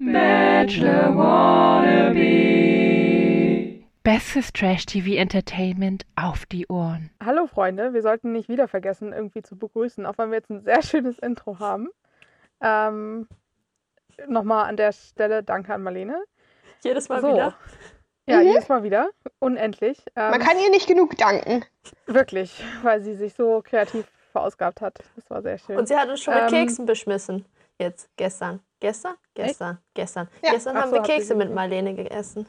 Bachelor Wannabe. Bestes Trash-TV-Entertainment auf die Ohren. Hallo Freunde, wir sollten nicht wieder vergessen, irgendwie zu begrüßen, auch wenn wir jetzt ein sehr schönes Intro haben. Ähm, Nochmal an der Stelle danke an Marlene. Jedes Mal So. wieder. Ja, Mhm. jedes Mal wieder. Unendlich. Ähm, Man kann ihr nicht genug danken. Wirklich, weil sie sich so kreativ verausgabt hat. Das war sehr schön. Und sie hat uns schon mit Ähm, Keksen beschmissen. Jetzt, gestern. Gestern? Gestern. Gestern. Ja. Gestern haben so, wir Kekse mit. Marlene gegessen.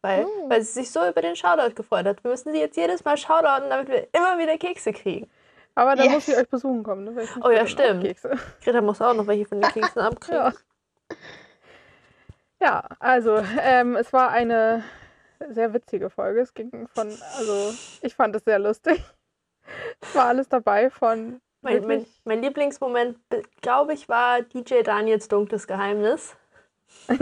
Weil, Oh. weil sie sich so über den Shoutout gefreut hat. Wir müssen sie jetzt jedes Mal shoutouten, damit wir immer wieder Kekse kriegen. Aber da Yes. muss sie euch besuchen kommen. Ne? Oh ja, dann stimmt. Greta muss auch noch welche von den Keksen abkriegen. Ja. Ja, also ähm, es war eine sehr witzige Folge. Es ging von, also ich fand es sehr lustig. Es war alles dabei von Mein, mein, mein Lieblingsmoment, glaube ich, war DJ Daniels dunkles Geheimnis.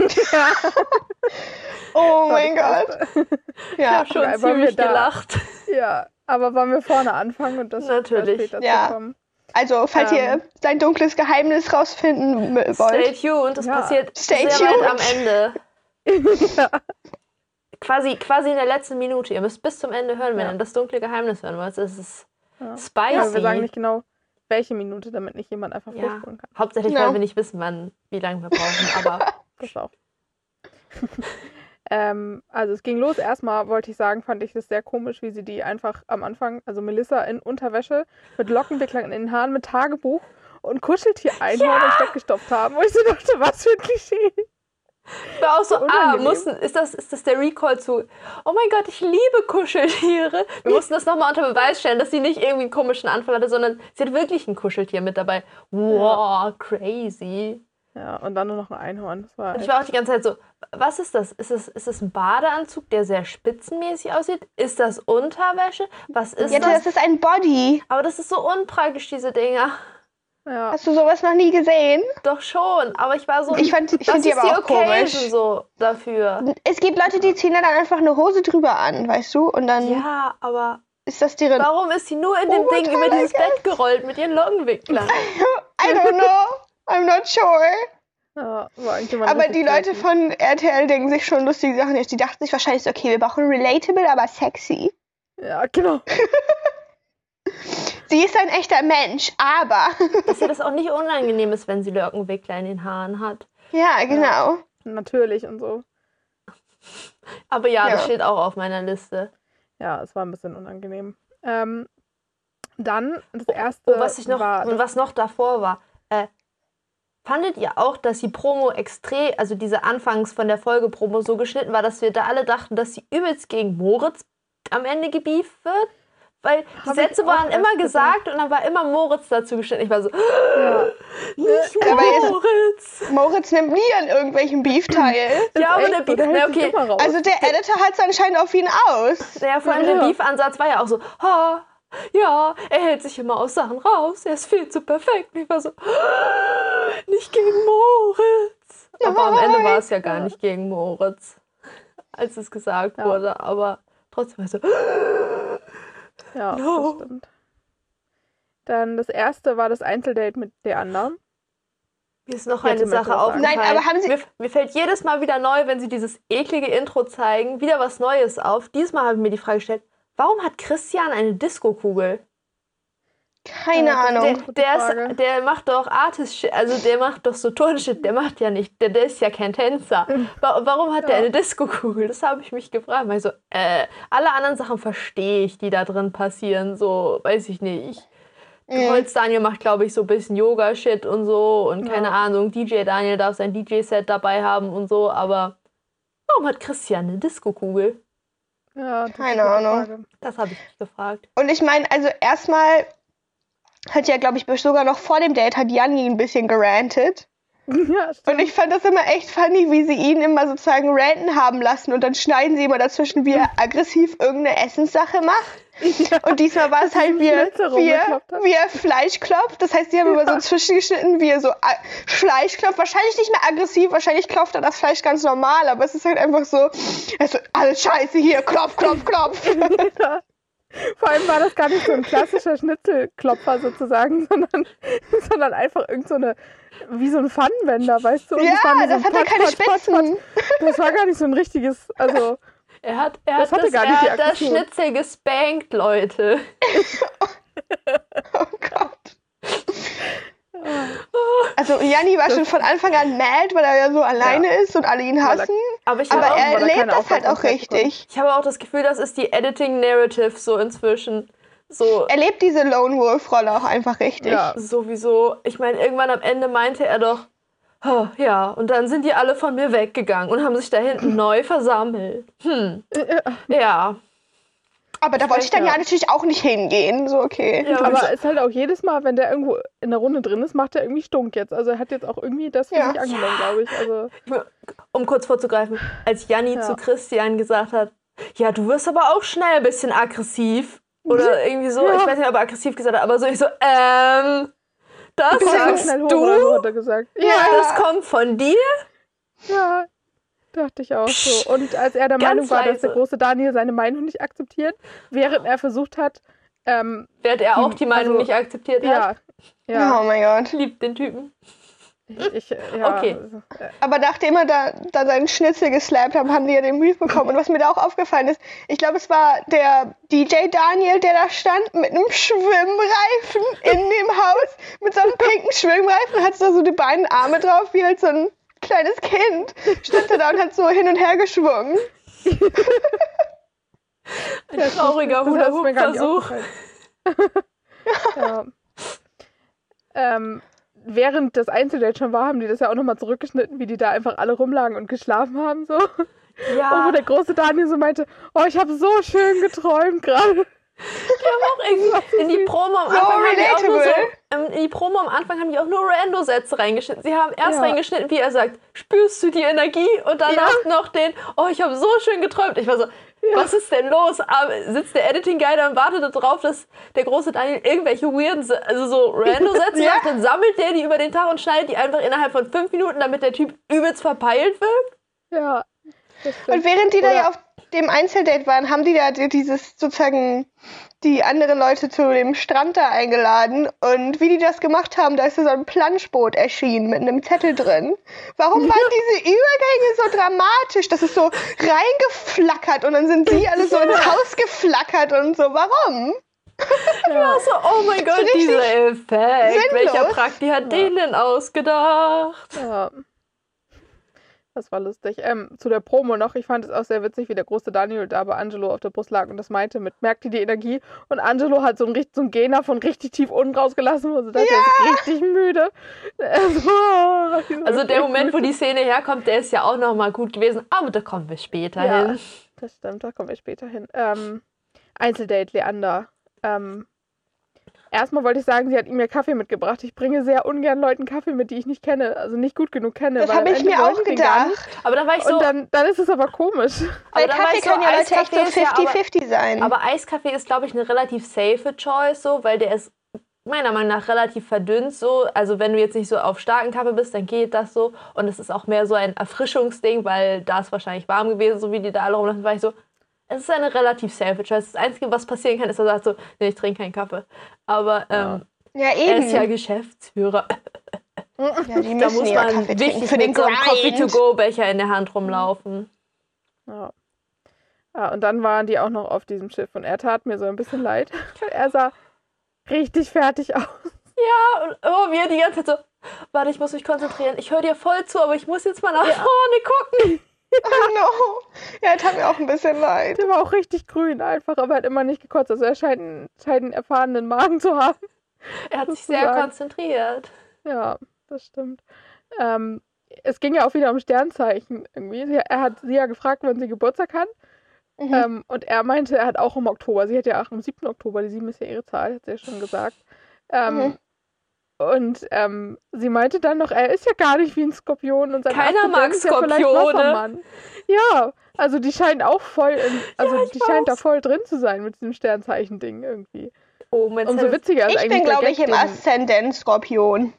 Oh war mein Gott. Ich Ja, habe schon wir ziemlich gelacht. Ja, aber wollen wir vorne anfangen und das Natürlich. später Ja. zu kommen? also falls Ähm. ihr sein dunkles Geheimnis rausfinden wollt. Stay tuned, das Ja. passiert Stay sehr tuned. weit am Ende. ja. Quasi, quasi in der letzten Minute. Ihr müsst bis zum Ende hören, wenn Ja. ihr das dunkle Geheimnis hören wollt. Es ist Ja. spicy. ja, wir sagen nicht genau, welche Minute, damit nicht jemand einfach Ja. vorspulen kann. Hauptsächlich, Genau. weil wir nicht wissen, wann, wie lange wir brauchen. Aber Das auch. ähm, also es ging los. Erstmal wollte ich sagen, fand ich es sehr komisch, wie sie die einfach am Anfang, also Melissa in Unterwäsche mit Lockenwicklern in den Haaren, mit Tagebuch und Kuscheltier einhorn und weggestopft haben. Wo ich so dachte, was für ein Klischee. Ich war auch so, ah, mussten, ist, das, ist das der Recall zu, oh mein Gott, ich liebe Kuscheltiere. Wir mussten das nochmal unter Beweis stellen, dass sie nicht irgendwie einen komischen Anfall hatte, sondern sie hat wirklich ein Kuscheltier mit dabei. Wow, crazy. Ja, und dann nur noch ein Einhorn. Das war Und ich war auch die ganze Zeit so, was ist das? Ist es, ist es ein Badeanzug, der sehr spitzenmäßig aussieht? Ist das Unterwäsche? Was ist Ja, das? das ist ein Body. Aber das ist so unpraktisch, diese Dinger. Ja. Hast du sowas noch nie gesehen? Doch schon, aber ich war so. Ich fand- ich das die aber die auch komisch. So dafür. Es gibt Leute, die ziehen dann einfach eine Hose drüber an, weißt du? Und dann Ja, aber ist das deren. warum ist sie nur in dem Oh, Ding über dieses. Bett gerollt mit ihren Lockenwicklern? I don't know. I'm not sure. ja Aber die Leute von RTL denken sich schon lustige Sachen. jetzt. Die dachten sich wahrscheinlich so, okay, wir brauchen relatable, aber sexy. Ja, genau. Sie ist ein echter Mensch, aber. Dass ihr das auch nicht unangenehm ist, wenn sie Lockenwickler in den Haaren hat. ja, genau. Natürlich und so. Aber ja, das Ja. steht auch auf meiner Liste. Ja, es war ein bisschen unangenehm. Ähm, dann, das erste Oh, was ich noch, war und was noch davor war. Äh, fandet ihr auch, dass die Promo extrem, also diese Anfangs von der Folge Promo so geschnitten war, dass wir da alle dachten, dass sie übelst gegen Moritz am Ende gebieft wird? Weil die Hab Sätze waren immer gedacht. gesagt und dann war immer Moritz dazu geschnitten. Ich war so, ja, nicht Aber jetzt- Moritz! Moritz nimmt nie an irgendwelchen Beef teil. Ja, aber der Beef, na, okay, immer raus. Also der Editor hat es anscheinend auf ihn aus. Ja, vor allem Ja. der Beef-Ansatz war ja auch so, ha, ja, er hält sich immer aus Sachen raus, er ist viel zu perfekt. Und ich war so, nicht gegen Moritz. Aber am Ende war es ja gar nicht gegen Moritz, als es gesagt Ja. wurde. Aber trotzdem war ich so, Ja, No. das stimmt. Dann das erste war das Einzeldate mit der anderen. mir ist noch eine Sache aufgefallen. Nein, aber haben Sie- Mir, mir fällt jedes Mal wieder neu, wenn sie dieses eklige Intro zeigen, wieder was Neues auf. Diesmal habe ich mir die Frage gestellt, warum hat Christian eine Diskokugel? Keine Ja, das- Ahnung. Der, der, ist, der macht doch Artist, also der macht doch so Turnshit, der macht ja nicht, der, der ist ja kein Tänzer. Wa- Warum hat der Ja. eine Disco-Kugel? Das habe ich mich gefragt. Weil ich so, äh, alle anderen Sachen verstehe ich, die da drin passieren, so, weiß ich nicht. Mhm. Holz Daniel macht, glaube ich, so ein bisschen Yoga-Shit und so und keine Ja. Ahnung, DJ Daniel darf sein DJ-Set dabei haben und so, aber warum hat Christian eine Disco-Kugel? Ja, Keine Ahnung. Das habe ich mich gefragt. Und ich meine, also erstmal hat ja, glaube ich, sogar noch vor dem Date hat Janni ein bisschen gerantet. Ja. Und ich fand das immer echt funny, wie sie ihn immer sozusagen ranten haben lassen und dann schneiden sie immer dazwischen, wie er aggressiv irgendeine Essenssache macht. Und diesmal war es halt, wie er, wie, er, wie er Fleisch klopft. Das heißt, sie haben immer so zwischengeschnitten, wie er so a- Fleisch klopft. Wahrscheinlich nicht mehr aggressiv, wahrscheinlich klopft er das Fleisch ganz normal, aber es ist halt einfach so, also alles scheiße hier, klopf, klopf, klopf. Ja. Vor allem war das gar nicht so ein klassischer Schnitzelklopfer sozusagen, sondern, sondern einfach irgend so eine wie so ein Pfannenwender, weißt du? Und Ja, war nur das so ein hat ja keine Patsch, Spitzen. Patsch. Das war gar nicht so ein richtiges, also Er hat, er Das hat, hatte das, gar nicht er hat das. Schnitzel gespankt, Leute. Oh Gott. Also Janni war schon von Anfang an mad, weil er ja so alleine ist und alle ihn hassen. Aber ich Aber er lebt das halt auch richtig. ich habe auch das Gefühl, das ist die Editing-Narrative so inzwischen. So Er lebt diese Lone Wolf-Rolle auch einfach richtig. ja. sowieso. Ich meine, irgendwann am Ende meinte er doch, "Oh, ja, und dann sind die alle von mir weggegangen und haben sich da hinten neu versammelt. Hm, ja. Aber da wollte ich dann Ja. ja natürlich auch nicht hingehen. So, okay. ja Aber es ist halt auch jedes Mal, wenn der irgendwo in der Runde drin ist, macht er irgendwie Stunk jetzt. Also er hat jetzt auch irgendwie das für Ja. sich angenommen, glaube ich. Also um kurz vorzugreifen, als Janni Ja. zu Christian gesagt hat, ja, du wirst aber auch schnell ein bisschen aggressiv. Oder irgendwie so, Ja. ich weiß nicht, ob er aggressiv gesagt hat, aber so, ich so, ähm, das sagst hoch du? hat er gesagt. Ja. Das kommt von dir? Ja, dachte ich auch so. Und als er der Ganz Meinung war, dass der leise. große Daniel seine Meinung nicht akzeptiert, während er versucht hat, ähm, Während er auch die Meinung also, nicht akzeptiert hat. ja, ja, Oh mein Gott. Liebt den Typen. ich, ja, Okay. also, äh, Aber nachdem er da, da seinen Schnitzel geslappt haben, haben die ja den Brief bekommen. Und was mir da auch aufgefallen ist, ich glaube, es war der DJ Daniel, der da stand mit einem Schwimmreifen in dem Haus, mit so einem pinken Schwimmreifen, hat da so die beiden Arme drauf, wie halt so ein kleines Kind. Stand da und hat so hin und her geschwungen. Ein trauriger das ist mir gar nicht Hula-Hoop-Versuch. ja. ähm, während das Einzeldate schon war, haben die das ja auch nochmal zurückgeschnitten, wie die da einfach alle rumlagen und geschlafen haben. So. Und wo Ja, der große Daniel so meinte, oh, ich habe so schön geträumt gerade. Auch irgendwie in die Promo am So Anfang haben die auch nur so, relatable. ähm, in die Promo am Anfang haben die auch nur Rando-Sätze reingeschnitten. Sie haben erst Ja. reingeschnitten, wie er sagt, spürst du die Energie? Und danach noch den, oh, ich habe so schön geträumt. Ich war so, was ist denn los? Aber sitzt der Editing-Guy da und wartet darauf, dass der große Daniel irgendwelche weirden, also so Rando-Sätze Ja. macht, dann sammelt der die über den Tag und schneidet die einfach innerhalb von fünf Minuten, damit der Typ übelst verpeilt wirkt. Ja. Und während die da Oder- ja auf dem Einzeldate waren, haben die da die- dieses sozusagen die anderen Leute zu dem Strand da eingeladen. Und wie die das gemacht haben, da ist ja so ein Planschboot erschienen mit einem Zettel drin. Warum waren diese Übergänge so dramatisch? Das ist so reingeflackert und dann sind sie alle so ins Haus geflackert und so. Warum? Ja, so, oh mein Gott, dieser Effekt. sinnlos. Welcher Prakti hat den denn ausgedacht? Ja. Das war lustig. Ähm, zu der Promo noch, ich fand es auch sehr witzig, wie der große Daniel da bei Angelo auf der Brust lag und das meinte mit, merkt ihr die Energie? Und Angelo hat so einen, so einen Gena von richtig tief unten rausgelassen, wo sie dachte, er ist richtig müde. Also, Also der Moment, wo die Szene herkommt, der ist ja auch nochmal gut gewesen, aber da kommen wir später Ja, hin. das stimmt, da kommen wir später hin. Ähm, Einzeldate, Leander. Ähm, erstmal wollte ich sagen, sie hat ihm ja Kaffee mitgebracht. Ich bringe sehr ungern Leuten Kaffee mit, die ich nicht kenne, also nicht gut genug kenne. Das habe ich mir auch gedacht. Aber dann war ich so, Und dann, dann ist es aber komisch. aber Weil Kaffee ich so, ja Leute echt so Eiskaffee ist ja aber- 50-50 sein. Aber Eiskaffee ist, glaube ich, eine relativ safe Choice, so, weil der ist meiner Meinung nach relativ verdünnt so. Also wenn du jetzt nicht so auf starken Kaffee bist, dann geht das so. Und es ist auch mehr so ein Erfrischungsding, weil da ist wahrscheinlich warm gewesen, so wie die da alle rumlaufen. war ich so, es ist eine relativ safe Choice. Das Einzige, was passieren kann, ist, dass er sagt so, nee, ich trinke keinen Kaffee. Aber ähm, ja, er eben. ist ja Geschäftsführer. ja, die Da muss ja man Kaffee wichtig für den mit so. Coffee-to-go-Becher in der Hand rumlaufen. Ja. ja. Und dann waren die auch noch auf diesem Schiff und er tat mir so ein bisschen leid. Er sah richtig fertig aus. Ja, und oh, wir die ganze Zeit so, warte, ich muss mich konzentrieren. Ich höre dir voll zu, aber ich muss jetzt mal nach vorne gucken. Oh no. Ja, tat mir auch ein bisschen leid. Der war auch richtig grün einfach, aber hat immer nicht gekotzt. Also er scheint, einen- scheint einen erfahrenen Magen zu haben. Er hat sich sehr Sozusagen. konzentriert. Ja, das stimmt. Ähm, es ging ja auch wieder um Sternzeichen irgendwie. Sie, er hat sie ja gefragt, wann sie Geburtstag hat. Mhm. Ähm, und er meinte, er hat auch im Oktober. Sie hat ja auch am 7. Oktober, die 7 ist ja ihre Zahl, hat sie ja schon gesagt. Ähm, Mhm. Und ähm, sie meinte dann noch, er ist ja gar nicht wie ein Skorpion und sein Keiner Aszendent mag ist ja vielleicht Skorpione. Wassermann. Ja, also die scheint auch voll, in, also ich die scheint da voll drin zu sein mit diesem Sternzeichen-Ding irgendwie. Oh, mein Umso witziger ist Ich eigentlich bin, glaube ich, im den- Aszendent Skorpion.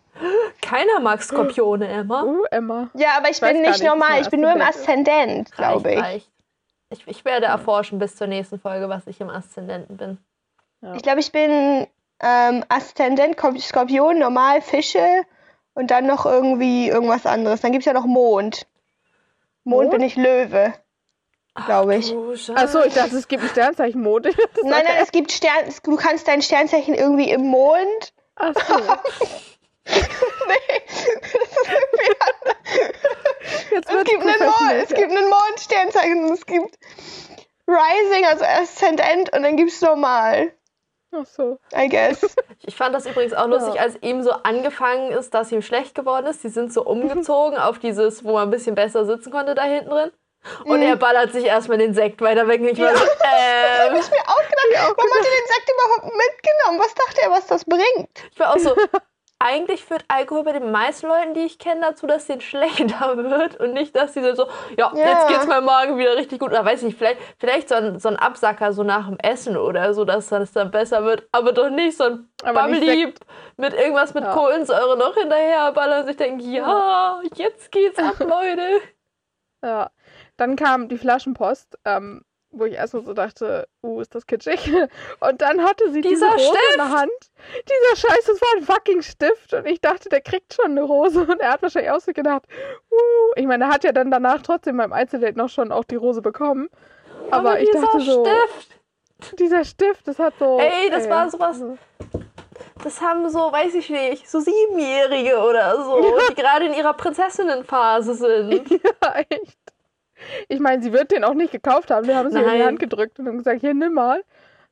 Keiner mag Skorpione, Emma. Uh, Emma. Ja, aber ich weiß bin nicht normal. Ich bin nur im Aszendent glaube ich. Reicht, ich. Ich werde erforschen bis zur nächsten Folge, was ich im Aszendenten bin. Ich glaube, ich bin ähm, Aszendent, Skorpion, normal, Fische Und dann noch irgendwie irgendwas anderes. Dann gibt es ja noch Mond. Mond, Mond? bin ich Löwe. Glaube ich. Achso, ich dachte, es gibt ein Sternzeichen Mond. Das Nein, nein, es gibt Stern. Du kannst dein Sternzeichen irgendwie im Mond. Ach so. nee. Jetzt Es gibt einen Mond. Es gibt einen Mondsternzeichen. und Es gibt Rising, also Aszendent, und dann gibt es normal. Ach so. I guess. Ich fand das übrigens auch lustig, Ja. als ihm so angefangen ist, dass ihm schlecht geworden ist. Die sind so umgezogen auf dieses, wo man ein bisschen besser sitzen konnte, da hinten drin. Und er ballert sich erstmal den Sekt weiter weg. Ich war so, ähm, Ich mir auch gedacht, warum hat er den Sekt überhaupt mitgenommen? Was dachte er, was das bringt? ich war auch so, eigentlich führt Alkohol bei den meisten Leuten, die ich kenne, dazu, dass denen schlechter wird und nicht, dass die so, ja, Ja. jetzt geht's meinem Magen wieder richtig gut. Oder weiß ich nicht, vielleicht, vielleicht so, ein, so ein Absacker so nach dem Essen oder so, dass das dann besser wird, aber doch nicht so ein Bubbly mit irgendwas mit Ja. Kohlensäure noch hinterher ballern und sich denken, ja, jetzt geht's ab, Leute. Ja. Dann kam die Flaschenpost, ähm, wo ich erstmal so dachte, uh, ist das kitschig. Und dann hatte sie Dieser diese Rose in Stift! der Hand. Dieser Scheiß, das war ein fucking Stift. Und ich dachte, der kriegt schon eine Rose. Und er hat wahrscheinlich auch so gedacht, uh. Ich meine, er hat ja dann danach trotzdem beim Einzeldate noch schon auch die Rose bekommen. Aber, ich dieser dachte so, Stift, dieser Stift, das hat so. Ey, das war sowas- das haben so, weiß ich nicht, so Siebenjährige oder so, die gerade in ihrer Prinzessinnenphase sind. Ja, echt. Ich meine, sie wird den auch nicht gekauft haben. Wir haben es ihr in die. Hand gedrückt und haben gesagt, hier, nimm mal.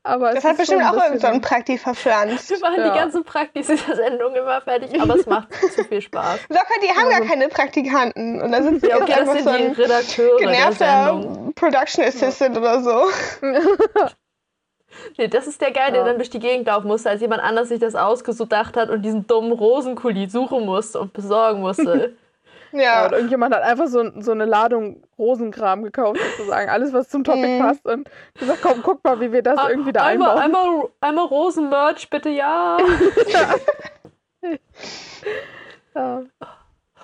Aber Das es hat ist bestimmt schon auch ein irgend so ein bisschen- Prakti verpflanzt. Wir machen Ja. die ganzen Praktis dieser Sendung immer fertig, aber es macht zu viel Spaß. Locker, die haben gar keine Praktikanten. Und da sind sie Ja, okay, das einfach sind so die ein genervter Production Assistant oder so. Nee, das ist der Geil, der Ja. dann durch die Gegend laufen musste, als jemand anders sich das ausgesucht hat und diesen dummen Rosenkuli suchen musste und besorgen musste. Ja, und irgendjemand hat einfach so, so eine Ladung Rosenkram gekauft, sozusagen. Alles, was zum Topic Mhm. passt. Und gesagt, komm, guck mal, wie wir das irgendwie da einmal, einbauen. einmal, einmal Rosenmerch, bitte, ja. Ja.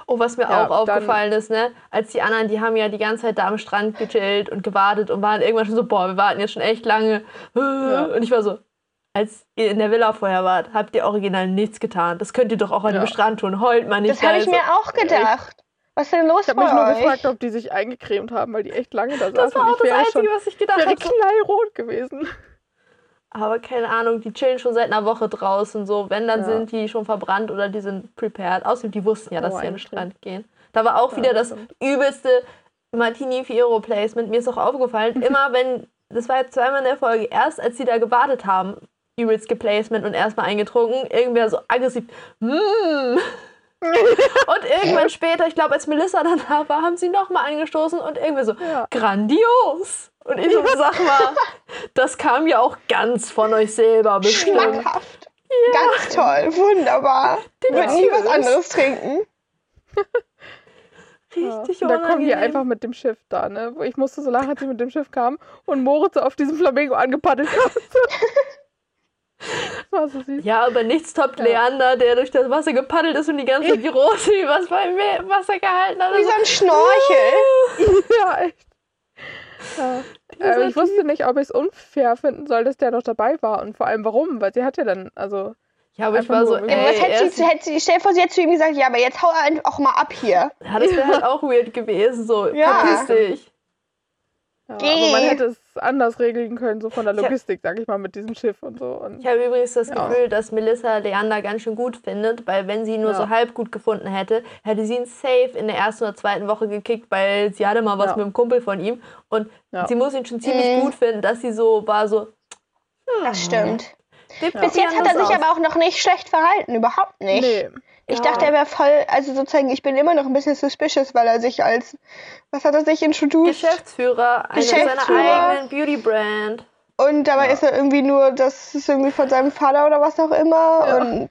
Oh, was mir Ja, auch aufgefallen ist, ne? Als die anderen, die haben ja die ganze Zeit da am Strand gechillt und gewartet und waren irgendwann schon so, boah, wir warten jetzt schon echt lange. Und ich war so, als ihr in der Villa vorher wart, habt ihr original nichts getan. Das könnt ihr doch auch an Ja. dem Strand tun. Heult mal nicht. Das habe ich da. mir auch gedacht. Was ist denn los Ich habe mich nur euch? gefragt, ob die sich eingecremt haben, weil die echt lange da saßen. Das war auch ich das Einzige, schon was ich gedacht habe. So, knallrot gewesen. aber keine Ahnung, die chillen schon seit einer Woche draußen. So, wenn, dann Ja. sind die schon verbrannt oder die sind prepared. Außerdem, die wussten ja, dass Oh, sie an den. Strand gehen. Da war auch Ja, wieder das das stimmt. übelste Martini Fiero Placement. Mir ist auch aufgefallen, immer wenn, das war jetzt zweimal in der Folge, erst als sie da gewartet haben, übelst geplacement und erstmal eingetrunken, irgendwer so aggressiv, mm. und irgendwann später, ich glaube, als Melissa dann da war, haben sie nochmal angestoßen und irgendwie so, Ja. grandios. Und ich so, sag mal, das kam ja auch ganz von euch selber bestimmt. Schmackhaft. Ganz toll, wunderbar. Ich würde nie was anderes trinken. Richtig Ja. Und da kommen die einfach mit dem Schiff da, ne? Wo Ich musste so lachen, als sie mit dem Schiff kamen und Moritz so auf diesem Flamingo angepaddelt kam. war so süß. Ja, aber nichts toppt Ja. Leander, der durch das Wasser gepaddelt ist und die ganze Zeit die Rose was beim Wasser gehalten hat. Wie Also, so ein Schnorchel. Ja, echt. Ja. Dieser Äh, ich wusste nicht, ob ich es unfair finden soll, dass der noch dabei war. Und vor allem warum, weil sie hat ja dann, also. ja, aber ich war so, ey, was hätte sie, hätte sie, stell dir vor, sie hätte zu ihm gesagt, ja, aber jetzt hau einfach auch mal ab hier. ja, das wäre halt auch weird gewesen, so, Ja. verpiss dich. Ja, aber man hätte es anders regeln können, so von der hab- Logistik, sag ich mal, mit diesem Schiff und so. Und Ich habe übrigens das Ja. Gefühl, dass Melissa Leander ganz schön gut findet, weil wenn sie ihn nur Ja. so halb gut gefunden hätte, hätte sie ihn safe in der ersten oder zweiten Woche gekickt, weil sie hatte mal was Ja. mit dem Kumpel von ihm und Ja. sie muss ihn schon ziemlich Mhm. gut finden, dass sie so war so, Das stimmt. "Dip, Bis jetzt hat er sich aber auch noch nicht schlecht verhalten, überhaupt nicht. nee. Ich Ja. dachte, er wäre voll, also sozusagen, ich bin immer noch ein bisschen suspicious, weil er sich als, was hat er sich introduced? Geschäftsführer einer Geschäftsführer. seiner eigenen Beauty-Brand. Und dabei ist er irgendwie nur, das ist irgendwie von seinem Vater oder was auch immer. Ja. Und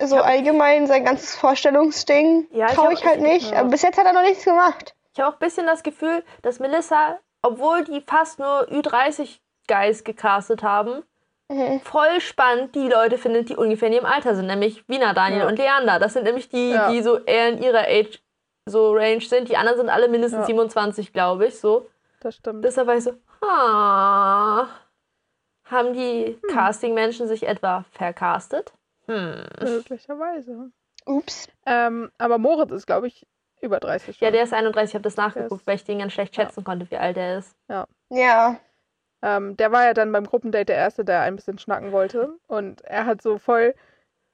so allgemein sein ganzes Vorstellungsding Ja, ich traue hab- ich halt ich- nicht. ja. Aber bis jetzt hat er noch nichts gemacht. Ich habe auch ein bisschen das Gefühl, dass Melissa, obwohl die fast nur Ü30-Guys gecastet haben, Mhm. voll spannend die Leute findet, die ungefähr in ihrem Alter sind, nämlich Wiener Daniel Ja. und Leander. Das sind nämlich die, Ja. die so eher in ihrer Age so Range sind. Die anderen sind alle mindestens Ja. 27, glaube ich, so. Das stimmt. Deshalb war ich so, ah, haben die Hm. Casting-Menschen sich etwa vercastet? Hm. Möglicherweise. Ups. Ähm, aber Moritz ist, glaube ich, über 30 schon. Ja, der ist 31, ich habe das nachgeguckt, ist- weil ich den ganz schlecht Ja. schätzen konnte, wie alt er ist. Ja. Ähm, der war ja dann beim Gruppendate der Erste, der ein bisschen schnacken wollte. Und er hat so voll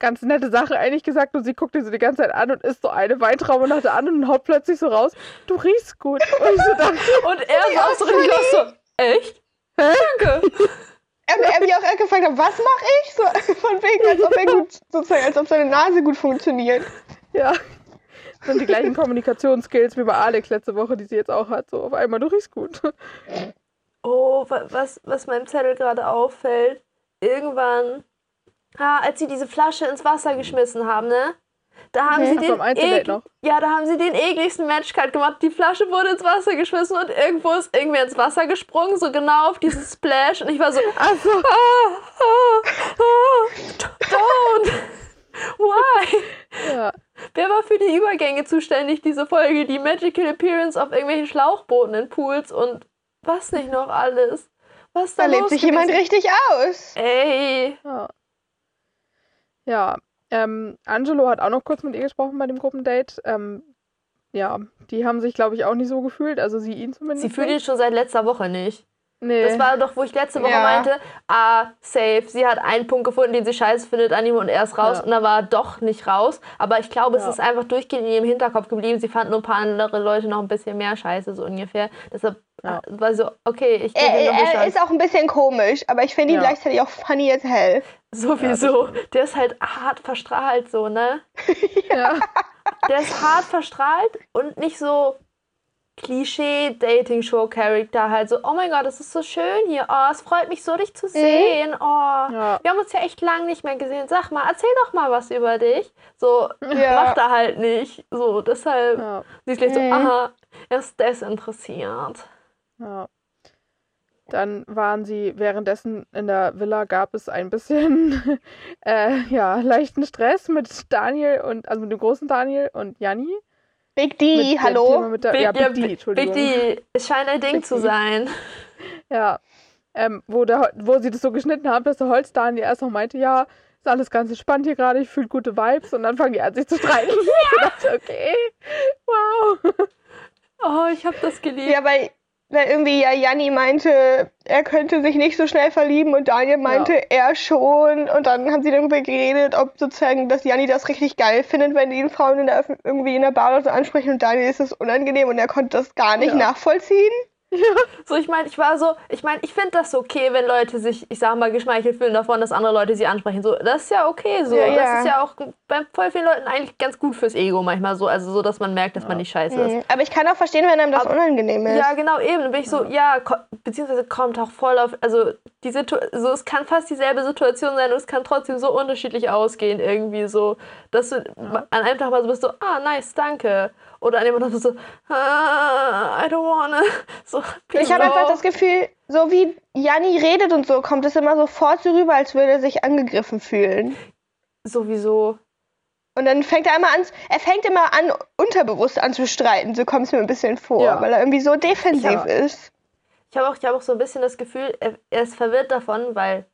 ganz nette Sache eigentlich gesagt und sie guckt ihn so die ganze Zeit an und isst so eine Weintraube nach der anderen und haut plötzlich so raus, du riechst gut. Und ich so dachte, Und er saß so richtig los, so, echt? Danke. Und er mich auch gefragt hat, was mache ich? So, von wegen, als ob er gut, sozusagen, als ob seine Nase gut funktioniert. ja. Das sind die gleichen Kommunikationsskills wie bei Alex letzte Woche, die sie jetzt auch hat. So auf einmal, du riechst gut. Oh, wa- was, was meinem Zettel gerade auffällt, irgendwann, ah, als sie diese Flasche ins Wasser geschmissen haben, ne? Da haben Okay. sie den. Ja, da haben sie den ekligsten Matchcut gemacht. Die Flasche wurde ins Wasser geschmissen und irgendwo ist irgendwer ins Wasser gesprungen, so genau auf diesen Splash. Und ich war so, Achso, ah, ah, ah, don't. Why? ja. Wer war für die Übergänge zuständig, diese Folge? Die Magical Appearance auf irgendwelchen Schlauchbooten in Pools und was nicht noch alles? Was da, Da lebt sich jemand richtig aus. Ey, Ja. Ja, ähm, Angelo hat auch noch kurz mit ihr gesprochen bei dem Gruppendate. Ähm, ja, die haben sich, glaube ich, auch nicht so gefühlt. Also sie ihn zumindest. sie fühlt ihn schon seit letzter Woche nicht. Nee. Das war doch, wo ich letzte Woche Ja. meinte, ah, safe. Sie hat einen Punkt gefunden, den sie scheiße findet an ihm und er ist raus. Ja. Und dann war er doch nicht raus. Aber ich glaube, es Ja. ist einfach durchgehend in ihrem Hinterkopf geblieben. Sie fand nur ein paar andere Leute noch ein bisschen mehr scheiße, so ungefähr. Deshalb Ja. äh, war so, okay, ich gebe Er, er ist auch ein bisschen komisch, aber ich finde ihn Ja. gleichzeitig auch funny as hell. Sowieso. Der ist halt hart verstrahlt, so, ne? ja. Der ist hart verstrahlt und nicht so Klischee-Dating-Show-Charakter halt so, oh mein Gott, es ist so schön hier, oh, es freut mich so, dich zu sehen, oh, Ja. wir haben uns ja echt lang nicht mehr gesehen, sag mal, erzähl doch mal was über dich. So, Ja. macht er halt nicht, so, deshalb, Ja. sie ist gleich so, Mhm. aha, er ist desinteressiert. Ja. Dann waren sie währenddessen in der Villa, gab es ein bisschen äh, ja, leichten Stress mit Daniel und also mit dem großen Daniel und Janni. Big D, hallo? Mit der, ja, Big D, Entschuldigung. Big D, es scheint ein Ding Big zu D. sein. Ja. Ähm, wo, der, wo sie das so geschnitten haben, dass der Holz Daniel erst noch meinte, ja, ist alles ganz entspannt hier gerade, ich fühle gute Vibes und dann fangen die an sich zu streiten. ich dachte, okay, wow. Oh, ich hab das geliebt. Ja, weil, weil irgendwie ja Janni meinte, er könnte sich nicht so schnell verlieben und Daniel meinte, er schon. Und dann haben sie darüber geredet, ob sozusagen, dass Janni das richtig geil findet, wenn ihn Frauen in der, irgendwie in der Bar oder so ansprechen und Daniel ist das unangenehm und er konnte das gar nicht Ja. nachvollziehen. So, ich meine, ich war so, ich meine, ich finde das okay, wenn Leute sich, ich sag mal, geschmeichelt fühlen davon, dass andere Leute sie ansprechen. So, das ist ja okay so. Ja, das ja. ist ja auch bei voll vielen Leuten eigentlich ganz gut fürs Ego manchmal so. Also so, dass man merkt, dass man nicht scheiße ist. Mhm. Aber ich kann auch verstehen, wenn einem das Aber- unangenehm ist. Ja, genau, eben. Dann bin ich so, ja, ko beziehungsweise kommt auch voll auf, also die Situ so, es kann fast dieselbe Situation sein und es kann trotzdem so unterschiedlich ausgehen, irgendwie so, dass du an einem Tag mal so bist, so, ah, nice, danke. Oder an dem anderen bist du so, ah, I don't wanna. So, Ich habe einfach das Gefühl, so wie Janni redet und so, kommt es immer sofort so rüber, als würde er sich angegriffen fühlen. Sowieso. Und dann fängt er immer an, er fängt immer an, unterbewusst an zu streiten, so kommt es mir ein bisschen vor, Ja. weil er irgendwie so defensiv Ja. ist. Ich habe auch, ich hab auch so ein bisschen das Gefühl, er ist verwirrt davon, weil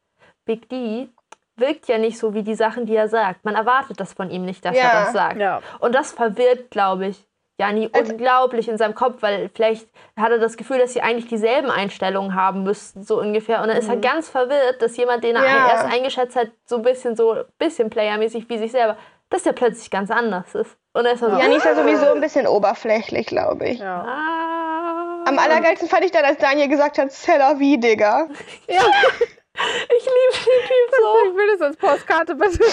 Big D wirkt ja nicht so wie die Sachen, die er sagt. Man erwartet das von ihm nicht, dass Ja. er das sagt. Ja. Und das verwirrt, glaube ich, Jani Also- unglaublich in seinem Kopf, weil vielleicht hat er das Gefühl, dass sie eigentlich dieselben Einstellungen haben müssten, so ungefähr. Und dann ist er ganz verwirrt, dass jemand, den er Mhm. Ja. erst eingeschätzt hat, so ein bisschen so, bisschen playermäßig wie sich selber, dass der plötzlich ganz anders ist. Und er ist so, Janni ist ja sowieso ein bisschen oberflächlich, glaube ich. Ja. ah, Am allergeilsten fand ich dann, als Daniel gesagt hat, C'est la vie, Digga. ja. ich liebe den Typ so. Ich will das als Postkarte bitte.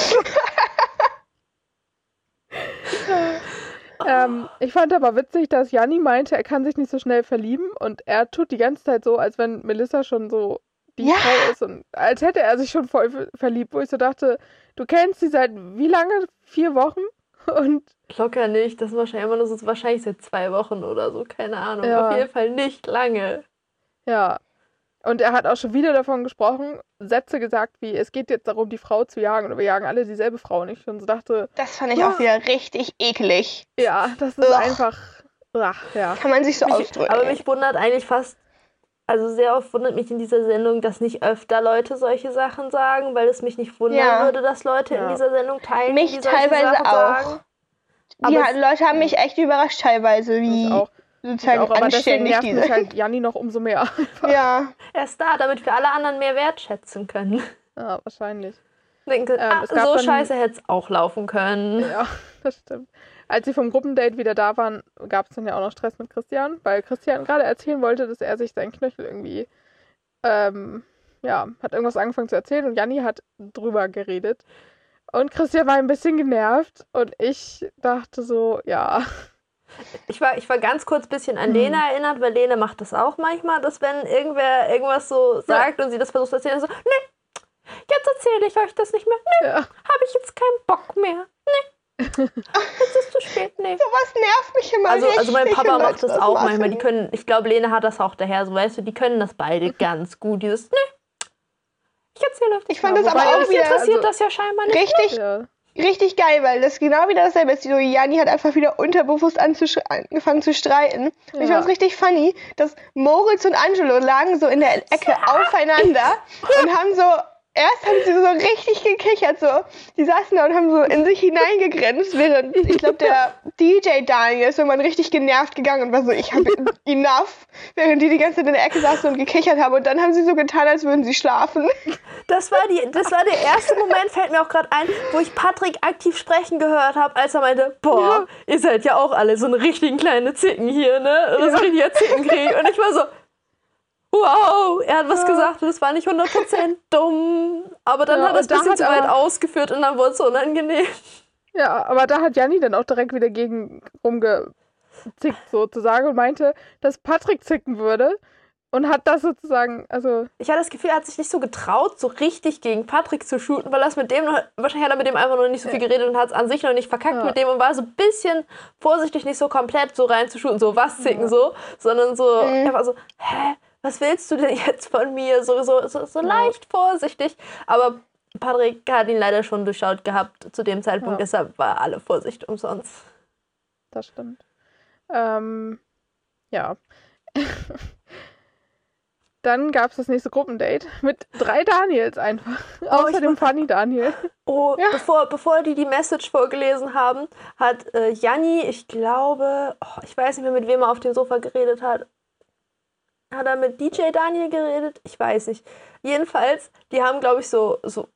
ähm, ich fand aber witzig, dass Janni meinte, er kann sich nicht so schnell verlieben und er tut die ganze Zeit so, als wenn Melissa schon so die Ja. Frau ist und als hätte er sich schon voll ver- verliebt, wo ich so dachte, du kennst sie seit wie lange? Vier Wochen? Und Locker nicht. Das ist wahrscheinlich immer nur so, wahrscheinlich seit zwei Wochen oder so. Keine Ahnung. Ja. Auf jeden Fall nicht lange. ja. Und er hat auch schon wieder davon gesprochen, Sätze gesagt wie, es geht jetzt darum, die Frau zu jagen und wir jagen alle dieselbe Frau. Und ich schon so dachte, Das fand ich Ja. auch wieder richtig eklig. ja, das ist Ugh. einfach, ach, ja. Kann man sich so Mich, ausdrücken. aber mich wundert eigentlich fast, also sehr oft wundert mich in dieser Sendung, dass nicht öfter Leute solche Sachen sagen, weil es mich nicht wundern Ja. würde, dass Leute in Ja. dieser Sendung teilnehmen, Mich teilweise Sachen auch. sagen. Die Leute haben mich echt überrascht teilweise, wie auch. Sozusagen auch, aber deswegen nervt diese. mich halt Janni noch umso mehr. Ja, Er ist da, damit wir alle anderen mehr wertschätzen können. ja, wahrscheinlich. Denke, Ähm, ah, es gab so dann- scheiße hätte es auch laufen können. Ja, das stimmt. Als sie vom Gruppendate wieder da waren, gab es dann ja auch noch Stress mit Christian, weil Christian gerade erzählen wollte, dass er sich seinen Knöchel irgendwie, ähm, ja, hat irgendwas angefangen zu erzählen und Janni hat drüber geredet. Und Christian war ein bisschen genervt und ich dachte so, ja, Ich war, ich war ganz kurz ein bisschen an Hm. Lena erinnert, weil Lena macht das auch manchmal, dass wenn irgendwer irgendwas so sagt und sie das versucht zu erzählen, so, nee, jetzt erzähle ich euch das nicht mehr. Nee, ja, habe ich jetzt keinen Bock mehr. Nee. Jetzt ist zu spät, nee. sowas nervt mich immer Also, also mein Papa macht das auch machen. manchmal. Die können, ich glaube, Lena hat das auch daher, so weißt du, die können das beide ganz gut. Dieses, nee, ich erzähle euch das Ich fand mal. das Wobei, aber auch wieder- interessiert also- das ja scheinbar nicht. Richtig, ja, richtig geil, weil das genau wieder dasselbe ist. So, Jani hat einfach wieder unterbewusst angefangen zu streiten. Und ich Ja. fand es richtig funny, dass Moritz und Angelo lagen so in der Ecke aufeinander und haben so, erst haben sie so richtig gekichert, so. Die saßen da und haben so in sich hineingegrinst, während, ich glaube, der DJ Daniel ist irgendwann richtig genervt gegangen und war so, ich habe enough, während die die ganze Zeit in der Ecke saßen und gekichert haben und dann haben sie so getan, als würden sie schlafen. Das war, die, das war der erste Moment, fällt mir auch gerade ein, wo ich Patrick aktiv sprechen gehört habe, als er meinte, boah, ihr seid ja auch alle so eine richtigen kleine Zicken hier, ne? Das ist ein richtiger Zickenkrieg. Und ich war so, wow, er hat was Ja. gesagt und es war nicht 100% dumm. Aber dann Ja, hat er es ein bisschen zu weit ausgeführt und dann wurde es unangenehm. ja, aber da hat Janni dann auch direkt wieder gegen rumgezickt sozusagen und meinte, dass Patrick zicken würde und hat das sozusagen, also Ich hatte das Gefühl, er hat sich nicht so getraut, so richtig gegen Patrick zu shooten, weil er es mit dem noch, wahrscheinlich hat er mit dem einfach noch nicht so viel geredet und hat es an sich noch nicht verkackt Ja. mit dem und war so ein bisschen vorsichtig, nicht so komplett so rein zu shooten, so was zicken so, sondern so, Mhm. er war so, hä, was willst du denn jetzt von mir? So, so, so, so leicht vorsichtig. Aber Patrick hat ihn leider schon durchschaut gehabt zu dem Zeitpunkt, Ja. deshalb war alle Vorsicht umsonst. Das stimmt. Ähm, ja. Dann gab es das nächste Gruppendate mit drei Daniels einfach. Außer ich dem Funny Daniel. Oh, Ja. bevor, bevor die die Message vorgelesen haben, hat äh, Janni, ich glaube, oh, ich weiß nicht mehr, mit wem er auf dem Sofa geredet hat. Hat er mit DJ Daniel geredet? Ich weiß nicht. Jedenfalls, die haben, glaube ich, so, so,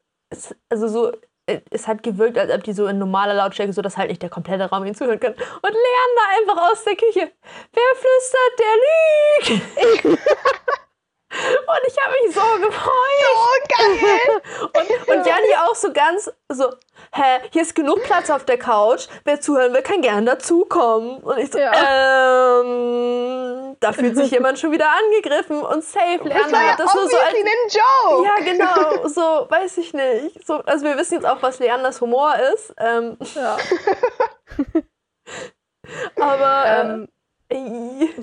also so, äh, es hat gewirkt, als ob die so in normaler Lautstärke, so dass halt nicht der komplette Raum ihnen zuhören kann. Und Leander einfach aus der Küche. Wer flüstert, der lügt. Und ich habe mich so gefreut. Oh, geil! Und, und Janni auch so ganz so, hä, hier ist genug Platz auf der Couch. Wer zuhören will, kann gern dazukommen. Und ich so, ähm, da fühlt sich jemand schon wieder angegriffen und safe Das lernen war ja hat das nur so als. ein Joke! Ja, genau, so, weiß ich nicht. So, also wir wissen jetzt auch, was Leanders Humor ist. Ähm, Ja. aber Ähm, ey,